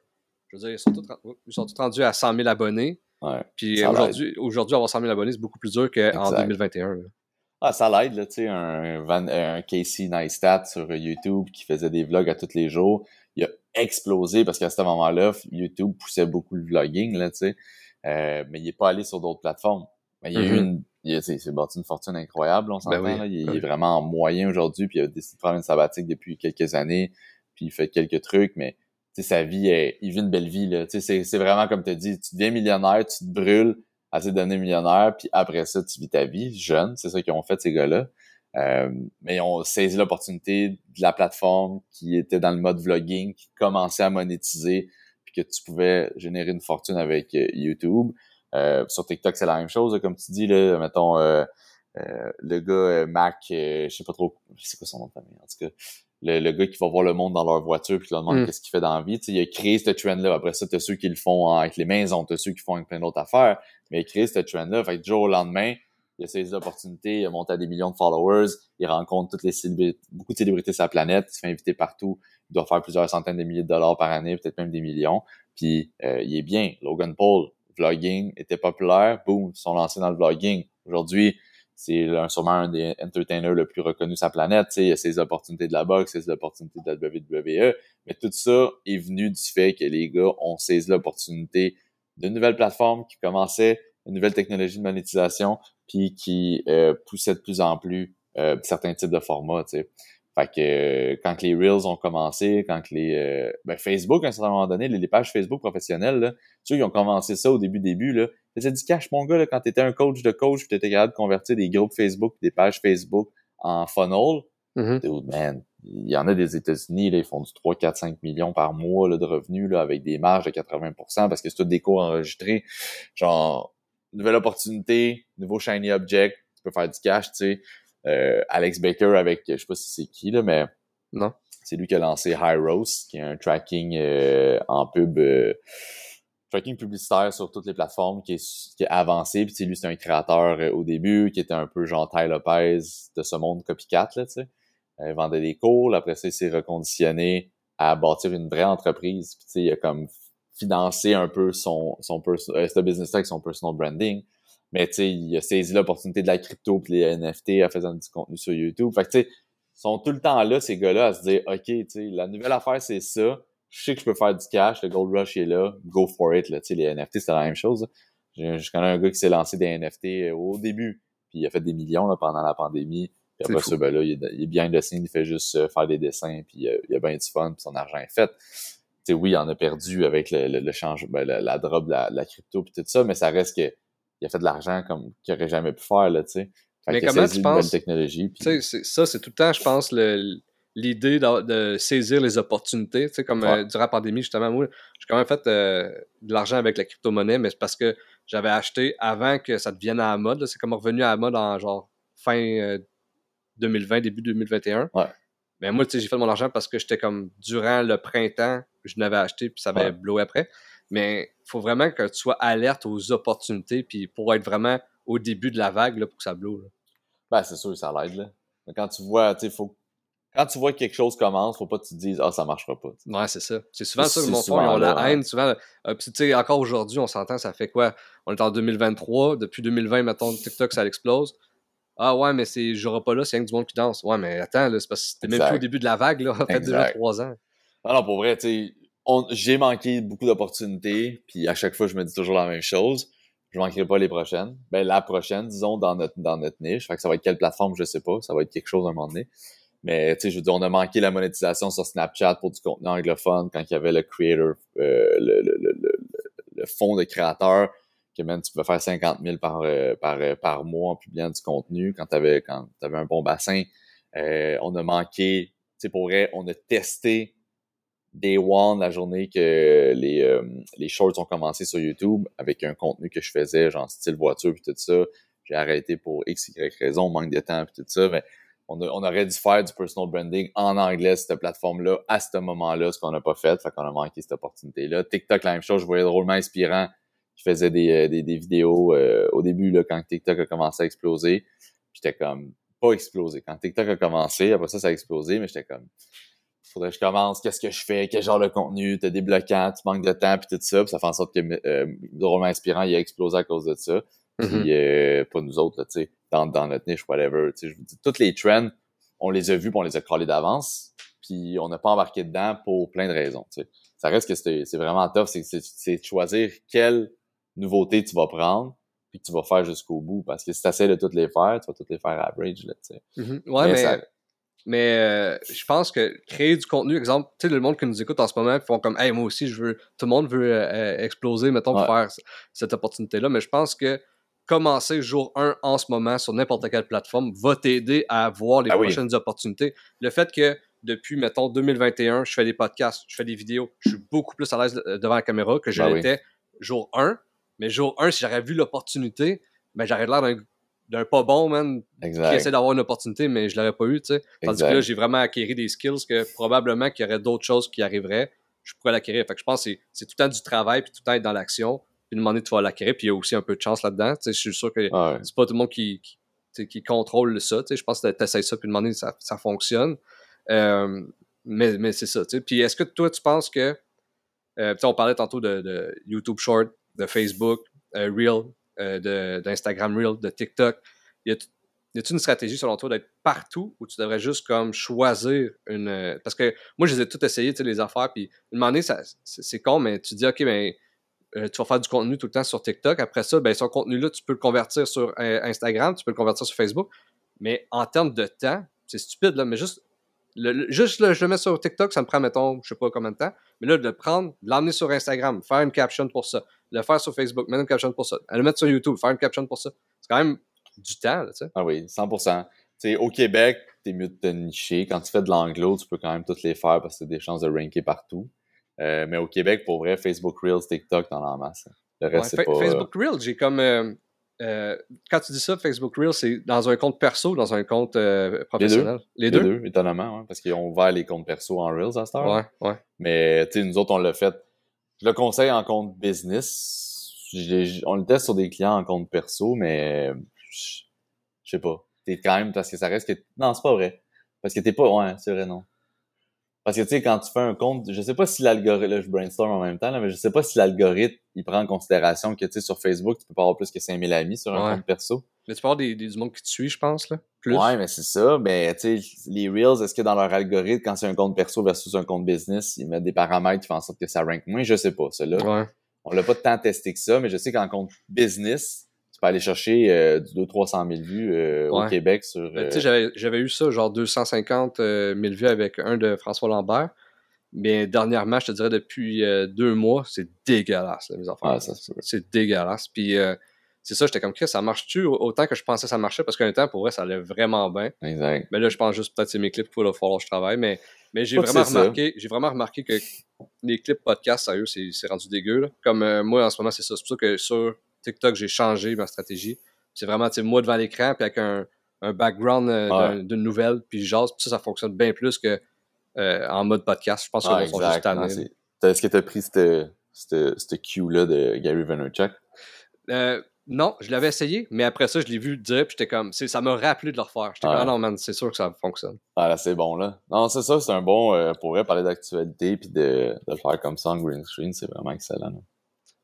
Je veux dire, ils sont, tous, ils sont tous rendus à 100 000 abonnés. Ouais, puis aujourd'hui, aujourd'hui, avoir 100 000 abonnés, c'est beaucoup plus dur qu'en 2021. Ah, ça l'aide, là, tu sais, un, un Casey Neistat sur YouTube qui faisait des vlogs à tous les jours. Explosé parce qu'à ce moment-là, YouTube poussait beaucoup le vlogging, là, tu sais. Euh, mais il est pas allé sur d'autres plateformes. Mais il a eu mm-hmm. une, il c'est bâti une fortune incroyable, on s'entend, ben Il, ben est vraiment moyen aujourd'hui, puis il a décidé de prendre une sabbatique depuis quelques années, puis il fait quelques trucs, mais, tu sais, sa vie, est, il vit une belle vie, là. Tu sais, c'est vraiment comme tu dis, tu deviens millionnaire, tu te brûles, assez donner millionnaire, puis après ça, tu vis ta vie jeune. C'est ça qu'ils ont fait, ces gars-là. Euh, mais ils ont saisi l'opportunité de la plateforme qui était dans le mode vlogging, qui commençait à monétiser, puis que tu pouvais générer une fortune avec euh, YouTube. Euh, sur TikTok, c'est la même chose, comme tu dis, là, mettons, le gars Mac, je sais pas trop, sais pas son nom de famille, en tout cas, le, gars qui va voir le monde dans leur voiture puis qui leur demande mm. qu'est-ce qu'il fait dans la vie. il a créé ce trend-là. Après ça, t'as ceux qui le font avec les maisons, t'as ceux qui font avec plein d'autres affaires, mais il a créé ce trend-là. Fait que du jour au lendemain, il a saisi l'opportunité, il a monté à des millions de followers, il rencontre toutes les célébrités, beaucoup de célébrités sur la planète, il se fait inviter partout, il doit faire plusieurs centaines de milliers de dollars par année, peut-être même des millions. Puis euh, il est bien. Logan Paul, vlogging, était populaire, boum, ils sont lancés dans le vlogging. Aujourd'hui, c'est sûrement un des entertainers le plus reconnu de sa planète. Il y a ses opportunités de la boxe, ses opportunités de la WWE. Mais tout ça est venu du fait que les gars ont saisi l'opportunité d'une nouvelle plateforme qui commençait, une nouvelle technologie de monétisation, puis qui euh, poussait de plus en plus euh, certains types de formats. sais. Fait que euh, quand les Reels ont commencé, quand les euh, ben Facebook, à un certain moment donné, les, pages Facebook professionnelles, là, ceux qui ont commencé ça au début début, là, faisaient du cash, mon gars, là, quand tu étais un coach de coach, tu étais capable de convertir des groupes Facebook, des pages Facebook en funnel. Mm man, il y en a des États-Unis, là, ils font du 3, 4, 5 millions par mois là, de revenus là, avec des marges de 80% parce que c'est tout des cours enregistrés. Genre, nouvelle opportunité, nouveau shiny object, tu peux faire du cash, tu sais. Euh, Alex Baker avec, je sais pas si c'est qui, là, mais non. C'est lui qui a lancé Hyros, qui est un tracking en pub tracking publicitaire sur toutes les plateformes qui est, qui est avancé. Puis lui, c'est un créateur au début qui était un peu genre Ty Lopez de ce monde copycat, là, tu sais. Il vendait des cours, après ça, il s'est reconditionné à bâtir une vraie entreprise. Puis tu sais, il a comme financé un peu son, son euh, ce business-là avec son personal branding. Mais tu sais, il a saisi l'opportunité de la crypto puis les NFT en faisant du contenu sur YouTube. Fait que tu sais, sont tout le temps là, ces gars-là, à se dire, OK, tu sais, la nouvelle affaire, c'est ça. Je sais que je peux faire du cash, le Gold Rush est là, go for it, là. Tu sais, les NFT, c'est la même chose. Je, connais un gars qui s'est lancé des NFT euh, au début, puis il a fait des millions là, pendant la pandémie. Puis après ça, ben là, il est, il est bien dessiné, il fait juste euh, faire des dessins, puis il a bien du fun, puis son argent est fait sais, oui, il en a perdu avec le, le, change, ben, la, drop de la, crypto puis tout ça, mais ça reste que il a fait de l'argent comme qu'il n'aurait jamais pu faire, là, tu sais. Mais comment tu penses... technologie. Ça, c'est tout le temps, je pense, l'idée de, saisir les opportunités. Tu sais, comme euh, durant la pandémie, justement, moi, j'ai quand même fait euh, de l'argent avec la crypto-monnaie, mais c'est parce que j'avais acheté avant que ça devienne à la mode. C'est comme revenu à la mode en genre fin 2020, euh, début 2021. Ouais. Mais moi, tu sais, j'ai fait mon argent parce que j'étais comme durant le printemps, je n'avais acheté puis ça avait ouais. après. Mais il faut vraiment que tu sois alerte aux opportunités puis pour être vraiment au début de la vague là, pour que ça blow. Là. Ben, c'est sûr, ça l'aide. Là. Mais quand tu vois, tu sais, faut. Quand tu vois que quelque chose commence, faut pas que tu te dises Ah, ça marchera pas. Ouais, c'est ça. C'est souvent ça que mon fond, ils ont la haine. Souvent, euh, tu sais, encore aujourd'hui, on s'entend, ça fait quoi? On est en 2023. Depuis 2020, mettons, TikTok, ça explose. Ah ouais, mais c'est j'aurai pas là, c'est rien que du monde qui danse. Ouais, mais attends, c'est parce que c'était même plus au début de la vague, là. En fait, déjà trois ans. Non, non, pour vrai, tu sais, j'ai manqué beaucoup d'opportunités, puis à chaque fois, je me dis toujours la même chose. Je manquerai pas les prochaines. Ben, la prochaine, disons, dans notre, dans notre niche. Fait que ça va être quelle plateforme, je sais pas. Ça va être quelque chose à un moment donné. Mais, tu sais, je veux dire, on a manqué la monétisation sur Snapchat pour du contenu anglophone quand il y avait le creator, euh, le, le, le, le, fonds de créateurs que même tu pouvais faire 50 000 par, euh, par, euh, par mois en publiant du contenu quand tu avais, quand avais un bon bassin. Euh, on a manqué, tu pour vrai, on a testé Day One, la journée que les, les shorts ont commencé sur YouTube avec un contenu que je faisais, genre style voiture puis tout ça. J'ai arrêté pour X, Y raison, manque de temps puis tout ça. Mais on, on, aurait dû faire du personal branding en anglais, cette plateforme-là, à ce moment-là, ce qu'on n'a pas fait. Fait qu'on a manqué cette opportunité-là. TikTok, la même chose, je voyais drôlement inspirant je faisais des, euh, des, des vidéos euh, au début, là, quand TikTok a commencé à exploser. J'étais comme, pas explosé. Quand TikTok a commencé, après ça, ça a explosé, mais j'étais comme, faudrait que je commence, qu'est-ce que je fais, quel genre de contenu, t'es débloquant, tu manques de temps, puis tout ça, puis ça fait en sorte que euh, le inspirant, il a explosé à cause de ça. Puis, mm-hmm. euh, pas nous autres, tu sais, dans, dans notre niche, whatever. Tu sais, je vous dis, toutes les trends, on les a vus, puis on les a crawlés d'avance, puis on n'a pas embarqué dedans pour plein de raisons, tu sais. Ça reste que c'est vraiment tough, c'est de choisir quel nouveautés tu vas prendre puis que tu vas faire jusqu'au bout. Parce que si tu essaies de toutes les faire, tu vas toutes les faire average. Là, tu sais. Mm-hmm. Ouais, mais, mais, euh, je pense que créer du contenu, exemple, tu sais, le monde qui nous écoute en ce moment, ils font comme, hey, moi aussi, je veux, tout le monde veut euh, euh, exploser, mettons, pour faire cette opportunité-là. Mais je pense que commencer jour 1 en ce moment sur n'importe quelle plateforme va t'aider à voir les ah prochaines opportunités. Le fait que depuis, mettons, 2021, je fais des podcasts, je fais des vidéos, je suis beaucoup plus à l'aise devant la caméra que je ben l'étais jour 1. Mais jour 1, si j'aurais vu l'opportunité, ben, j'aurais l'air d'un pas bon, man, exact. qui essaie d'avoir une opportunité, mais je l'aurais pas eu, tu sais. Tandis que là, j'ai vraiment acquéri des skills que probablement qu'il y aurait d'autres choses qui arriveraient, je pourrais l'acquérir. Fait que je pense que c'est tout le temps du travail, puis tout le temps être dans l'action, puis demander de pouvoir l'acquérir, puis il y a aussi un peu de chance là-dedans, tu sais. Je suis sûr que c'est pas tout le monde qui, qui, qui contrôle ça, tu sais. Je pense que t'essayes ça, puis demander ça, ça fonctionne. Euh, mais mais c'est ça, tu sais. Puis est-ce que toi, tu penses que... Euh, on parlait tantôt de, de YouTube Short, de Facebook, euh, Reel, euh, d'Instagram Reel, de TikTok. Y a-t-il une stratégie selon toi d'être partout ou tu devrais juste comme choisir une. Euh, parce que moi, je les ai toutes tu sais, les affaires, puis une moment c'est con, mais tu dis, OK, ben, tu vas faire du contenu tout le temps sur TikTok. Après ça, ben, ce contenu-là, tu peux le convertir sur Instagram, tu peux le convertir sur Facebook. Mais en termes de temps, c'est stupide, là, mais juste juste là, je le mets sur TikTok, ça me prend, mettons, je sais pas combien de temps. Mais là, de le prendre, l'emmener sur Instagram, faire une caption pour ça, le faire sur Facebook, mettre une caption pour ça, le mettre sur YouTube, faire une caption pour ça. C'est quand même du temps, tu sais. Ah oui, 100%. sais, au Québec, t'es mieux de te nicher. Quand tu fais de l'anglo, tu peux quand même toutes les faire parce que t'as des chances de ranker partout. Euh, mais au Québec, pour vrai, Facebook Reels, TikTok, t'en as en masse. Le reste, c'est pas... Facebook Reels, j'ai comme... Euh, euh, quand tu dis ça, Facebook Reels, c'est dans un compte perso ou dans un compte euh, professionnel? Les deux. Les deux, étonnamment, parce qu'ils ont ouvert les comptes perso en Reels à cette heure. Ouais, ouais. Mais, tu sais, nous autres, on l'a fait. Je le conseille en compte business. on le teste sur des clients en compte perso, mais je sais pas. T'es quand même, parce que ça reste que. Non, c'est pas vrai. Parce que t'es pas. Ouais, c'est vrai, non. Parce que tu sais, quand tu fais un compte, je sais pas si l'algorithme, là je brainstorm en même temps, là, mais je sais pas si l'algorithme, il prend en considération que tu sais, sur Facebook, tu peux pas avoir plus que 5000 amis sur un compte perso. Mais tu peux avoir des, des, du monde qui te suit, je pense, là. Plus. Ouais, mais c'est ça. Mais tu sais, les Reels, est-ce que dans leur algorithme, quand c'est un compte perso versus un compte business, ils mettent des paramètres qui font en sorte que ça rank moins? Je sais pas, ça là. Ouais. On l'a pas tant testé que ça, mais je sais qu'en compte business, tu peux aller chercher euh, du 200-300 000 vues euh, au Québec sur. Ben, tu sais, euh, j'avais eu ça, genre 250 000 vues avec un de François Lambert. Mais dernièrement, je te dirais depuis deux mois, c'est dégueulasse, la mise en Ah, c'est dégueulasse. Puis c'est ça, j'étais comme, ça marche-tu autant que je pensais que ça marchait? Parce qu'un temps, pour vrai, ça allait vraiment bien. Exact. Mais là, je pense juste peut-être c'est mes clips qu'il va falloir que je travaille. Mais, mais j'ai vraiment remarqué, j'ai vraiment remarqué que les clips podcast, sérieux, c'est rendu dégueu. Comme moi, en ce moment, c'est ça. C'est pour ça que sur TikTok, j'ai changé ma stratégie. C'est vraiment, tu moi devant l'écran, puis avec un, un background euh, d'une nouvelle, puis jase, puis ça, ça fonctionne bien plus que euh, en mode podcast. Je pense que ah, sont juste. Est-ce que tu as pris cette cue-là de Gary Vaynerchuk? Euh, non, je l'avais essayé, mais après ça, je l'ai vu dire, puis j'étais comme, ça m'a rappelé de le refaire. J'étais comme, ah non, man, c'est sûr que ça fonctionne. Ah là, c'est bon, là. Non, c'est ça, c'est un bon, euh, pour parler d'actualité, puis de, de, le faire comme ça en green screen, c'est vraiment excellent.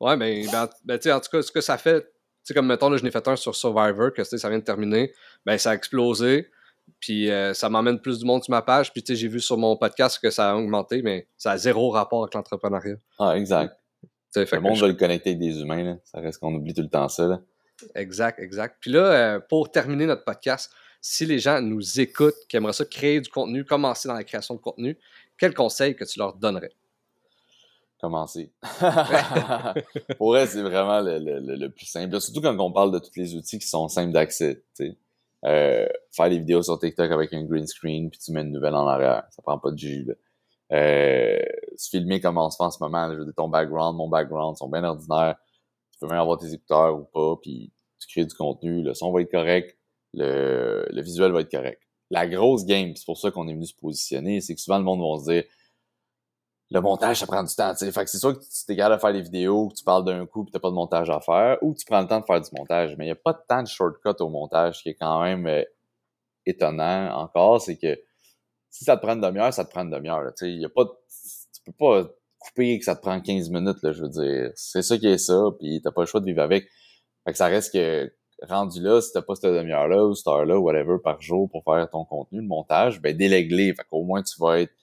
Ouais, mais ben, ben, en tout cas, ce que ça fait, tu sais, comme mettons, là, je n'ai fait un sur Survivor, que ça vient de terminer, ben ça a explosé, puis euh, ça m'emmène plus du monde sur ma page, puis tu sais, j'ai vu sur mon podcast que ça a augmenté, mais ça a zéro rapport avec l'entrepreneuriat. Ah, exact. le monde veut le connecter avec des humains, là. ça reste qu'on oublie tout le temps ça. Là. Exact, exact. Puis là, euh, pour terminer notre podcast, si les gens nous écoutent, qui aimeraient ça créer du contenu, commencer dans la création de contenu, quel conseil que tu leur donnerais? Commencer. Pour elle, c'est vraiment le, le, plus simple. Surtout quand on parle de tous les outils qui sont simples d'accès. Euh, faire des vidéos sur TikTok avec un green screen, puis tu mets une nouvelle en arrière. Ça prend pas de jus. Là. Euh, se filmer comme on se fait en ce moment. je veux dire, ton background, mon background sont bien ordinaires. Tu peux même avoir tes écouteurs ou pas, puis tu crées du contenu. Le son va être correct, le, le visuel va être correct. La grosse game, c'est pour ça qu'on est venu se positionner, c'est que souvent le monde va se dire le montage, ça prend du temps, tu sais. Fait que c'est sûr que tu t'es capable de faire des vidéos, que tu parles d'un coup, tu t'as pas de montage à faire, ou tu prends le temps de faire du montage. Mais il n'y a pas tant de shortcut au montage, qui est quand même euh, étonnant encore, c'est que si ça te prend une demi-heure, ça te prend une demi-heure, tu y a pas, tu peux pas couper que ça te prend 15 minutes, là, je veux dire. C'est ça qui est ça, puis t'as pas le choix de vivre avec. Fait que ça reste que, rendu là, si t'as pas cette demi-heure-là ou cette heure-là, whatever, par jour pour faire ton contenu, le montage, ben délègue Fait qu'au moins, tu vas être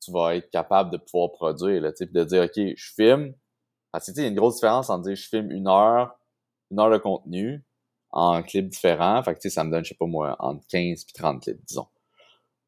tu vas être capable de pouvoir produire, là, de dire, OK, je filme. Parce que, il y a une grosse différence entre dire, je filme une heure, une heure de contenu en clips différents. Fait que, ça me donne, je sais pas moi, entre 15 et 30 clips, disons.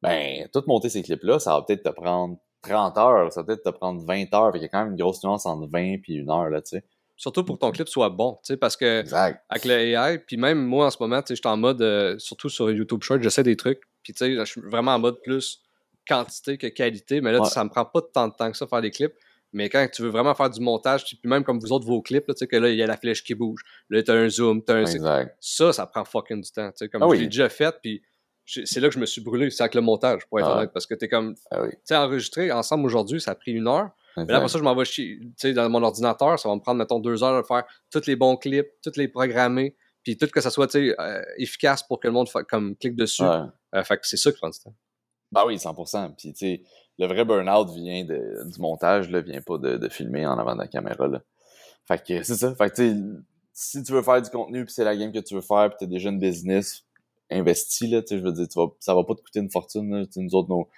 Ben, tout monter ces clips-là, ça va peut-être te prendre 30 heures, ça va peut-être te prendre 20 heures. Fait qu'il y a quand même une grosse nuance entre 20 et une heure, là, tu sais. Surtout pour que ton clip soit bon, tu sais, parce que avec le AI, puis même moi en ce moment, tu sais, je suis en mode, euh, surtout sur YouTube Short, j'essaie des trucs, puis tu sais, je suis vraiment en mode plus quantité que qualité. Mais là, ça me prend pas tant de temps que ça faire des clips. Mais quand tu veux vraiment faire du montage, puis même comme vous autres, vos clips, tu sais, que là, il y a la flèche qui bouge. Là, t'as un zoom, t'as un. Ça, ça prend fucking du temps. Tu sais, comme ah je l'ai déjà fait, puis c'est là que je me suis brûlé, c'est avec le montage, pour être ah honnête. Parce que t'es comme. Ah tu sais, enregistrer ensemble aujourd'hui, ça a pris une heure. Mais là, après ça, je m'en vais tu sais, dans mon ordinateur, ça va me prendre, mettons, deux heures de faire tous les bons clips, tous les programmer, puis tout que ça soit, tu sais, euh, efficace pour que le monde comme clique dessus. Euh, fait que c'est ça qui prend du temps. Bah oui, 100%. Puis, tu sais, le vrai burn-out vient de, du montage, là, vient pas de, filmer en avant de la caméra, là. Fait que c'est ça. Fait que, tu sais, si tu veux faire du contenu, puis c'est la game que tu veux faire, puis t'as déjà une business, investi, là, tu je veux dire, tu vas, ça va pas te coûter une fortune, là. nous autres, nos,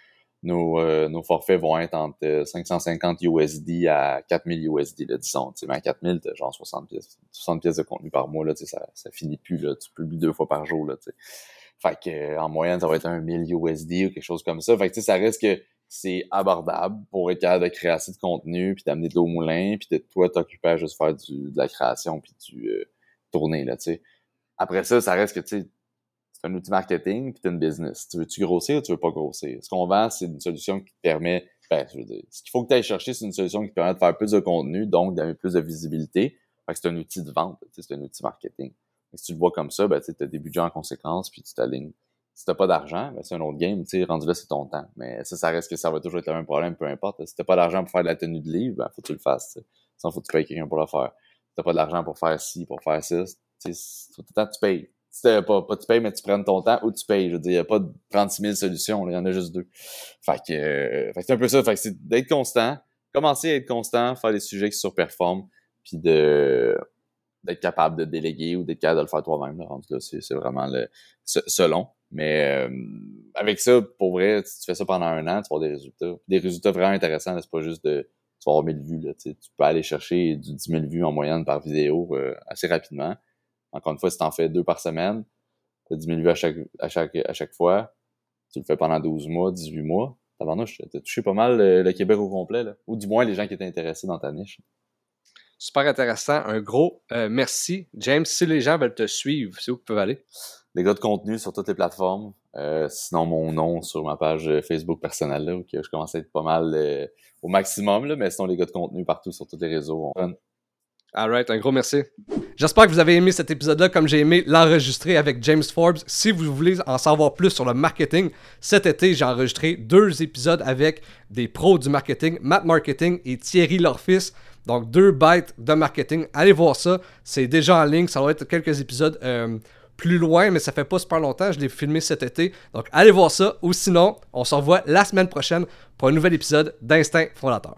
nos, euh, nos, forfaits vont être entre 550 USD à 4000 USD, là, disons. Tu sais, mais à 4000, t'as genre 60 pièces, 60 pièces de contenu par mois, là, tu sais, ça, ça finit plus, là. Tu publies deux fois par jour, là, tu sais. Fait que, euh, en moyenne, ça va être un 1000 USD ou quelque chose comme ça. Fait que, ça reste que c'est abordable pour être capable de créer assez de contenu, puis d'amener de l'eau au moulin, puis de toi t'occuper à juste faire du, de la création, puis du euh, tourner, là, tu sais. Après ça, ça reste que, tu sais, c'est un outil marketing, puis t'as une business. Tu veux-tu grossir ou tu veux pas grossir? Ce qu'on vend, c'est une solution qui te permet, ben, je veux dire, ce qu'il faut que tu ailles chercher, c'est une solution qui te permet de faire plus de contenu, donc d'amener plus de visibilité. Fait que c'est un outil de vente, c'est un outil marketing. Si tu le vois comme ça, ben, tu as des budgets en conséquence, puis tu t'alignes. Si t'as pas d'argent, ben, c'est un autre game, tu rendu là, c'est ton temps. Mais ça, ça reste que ça va toujours être le même problème, peu importe. Si t'as pas d'argent pour faire de la tenue de livre, ben, faut que tu le fasses, t'sais. Sinon, faut que tu payes quelqu'un pour le faire. Si t'as pas d'argent pour faire ci, pour faire ça, tu tout le temps, tu payes. Si t'as pas, pas tu payes, mais tu prends ton temps ou tu payes. Je veux dire, y a pas de 36 000 solutions, il y en a juste deux. Fait que, euh, que c'est un peu ça. Fait que c'est d'être constant, commencer à être constant, faire des sujets qui surperforment, puis de d'être capable de déléguer ou d'être capable de le faire toi-même. Là, c'est vraiment le selon. Mais euh, avec ça, pour vrai, si tu fais ça pendant un an, tu vas avoir des résultats. Des résultats vraiment intéressants. C'est pas juste de tu vas avoir 1000 vues. Là, tu peux aller chercher du 10 000 vues en moyenne par vidéo euh, assez rapidement. Encore une fois, si tu en fais deux par semaine, tu as 10 000 vues à chaque, à, chaque, à chaque fois. Tu le fais pendant 12 mois, 18 mois. Tu as touché pas mal le, Québec au complet. Là. Ou du moins les gens qui étaient intéressés dans ta niche. Super intéressant. Un gros euh, merci. James, si les gens veulent te suivre, c'est où ils peuvent aller? Les gars de contenu sur toutes les plateformes. Euh, sinon, mon nom sur ma page Facebook personnelle, là, où je commence à être pas mal euh, au maximum, là, mais sinon, les gars de contenu partout sur tous les réseaux. Alright, un gros merci. J'espère que vous avez aimé cet épisode-là comme j'ai aimé l'enregistrer avec James Forbes. Si vous voulez en savoir plus sur le marketing, cet été, j'ai enregistré deux épisodes avec des pros du marketing, Matt Marketing et Thierry Lorfis. Donc, deux bytes de marketing. Allez voir ça. C'est déjà en ligne. Ça va être quelques épisodes euh, plus loin, mais ça fait pas super longtemps. Je l'ai filmé cet été. Donc, allez voir ça. Ou sinon, on se revoit la semaine prochaine pour un nouvel épisode d'Instinct Fondateur.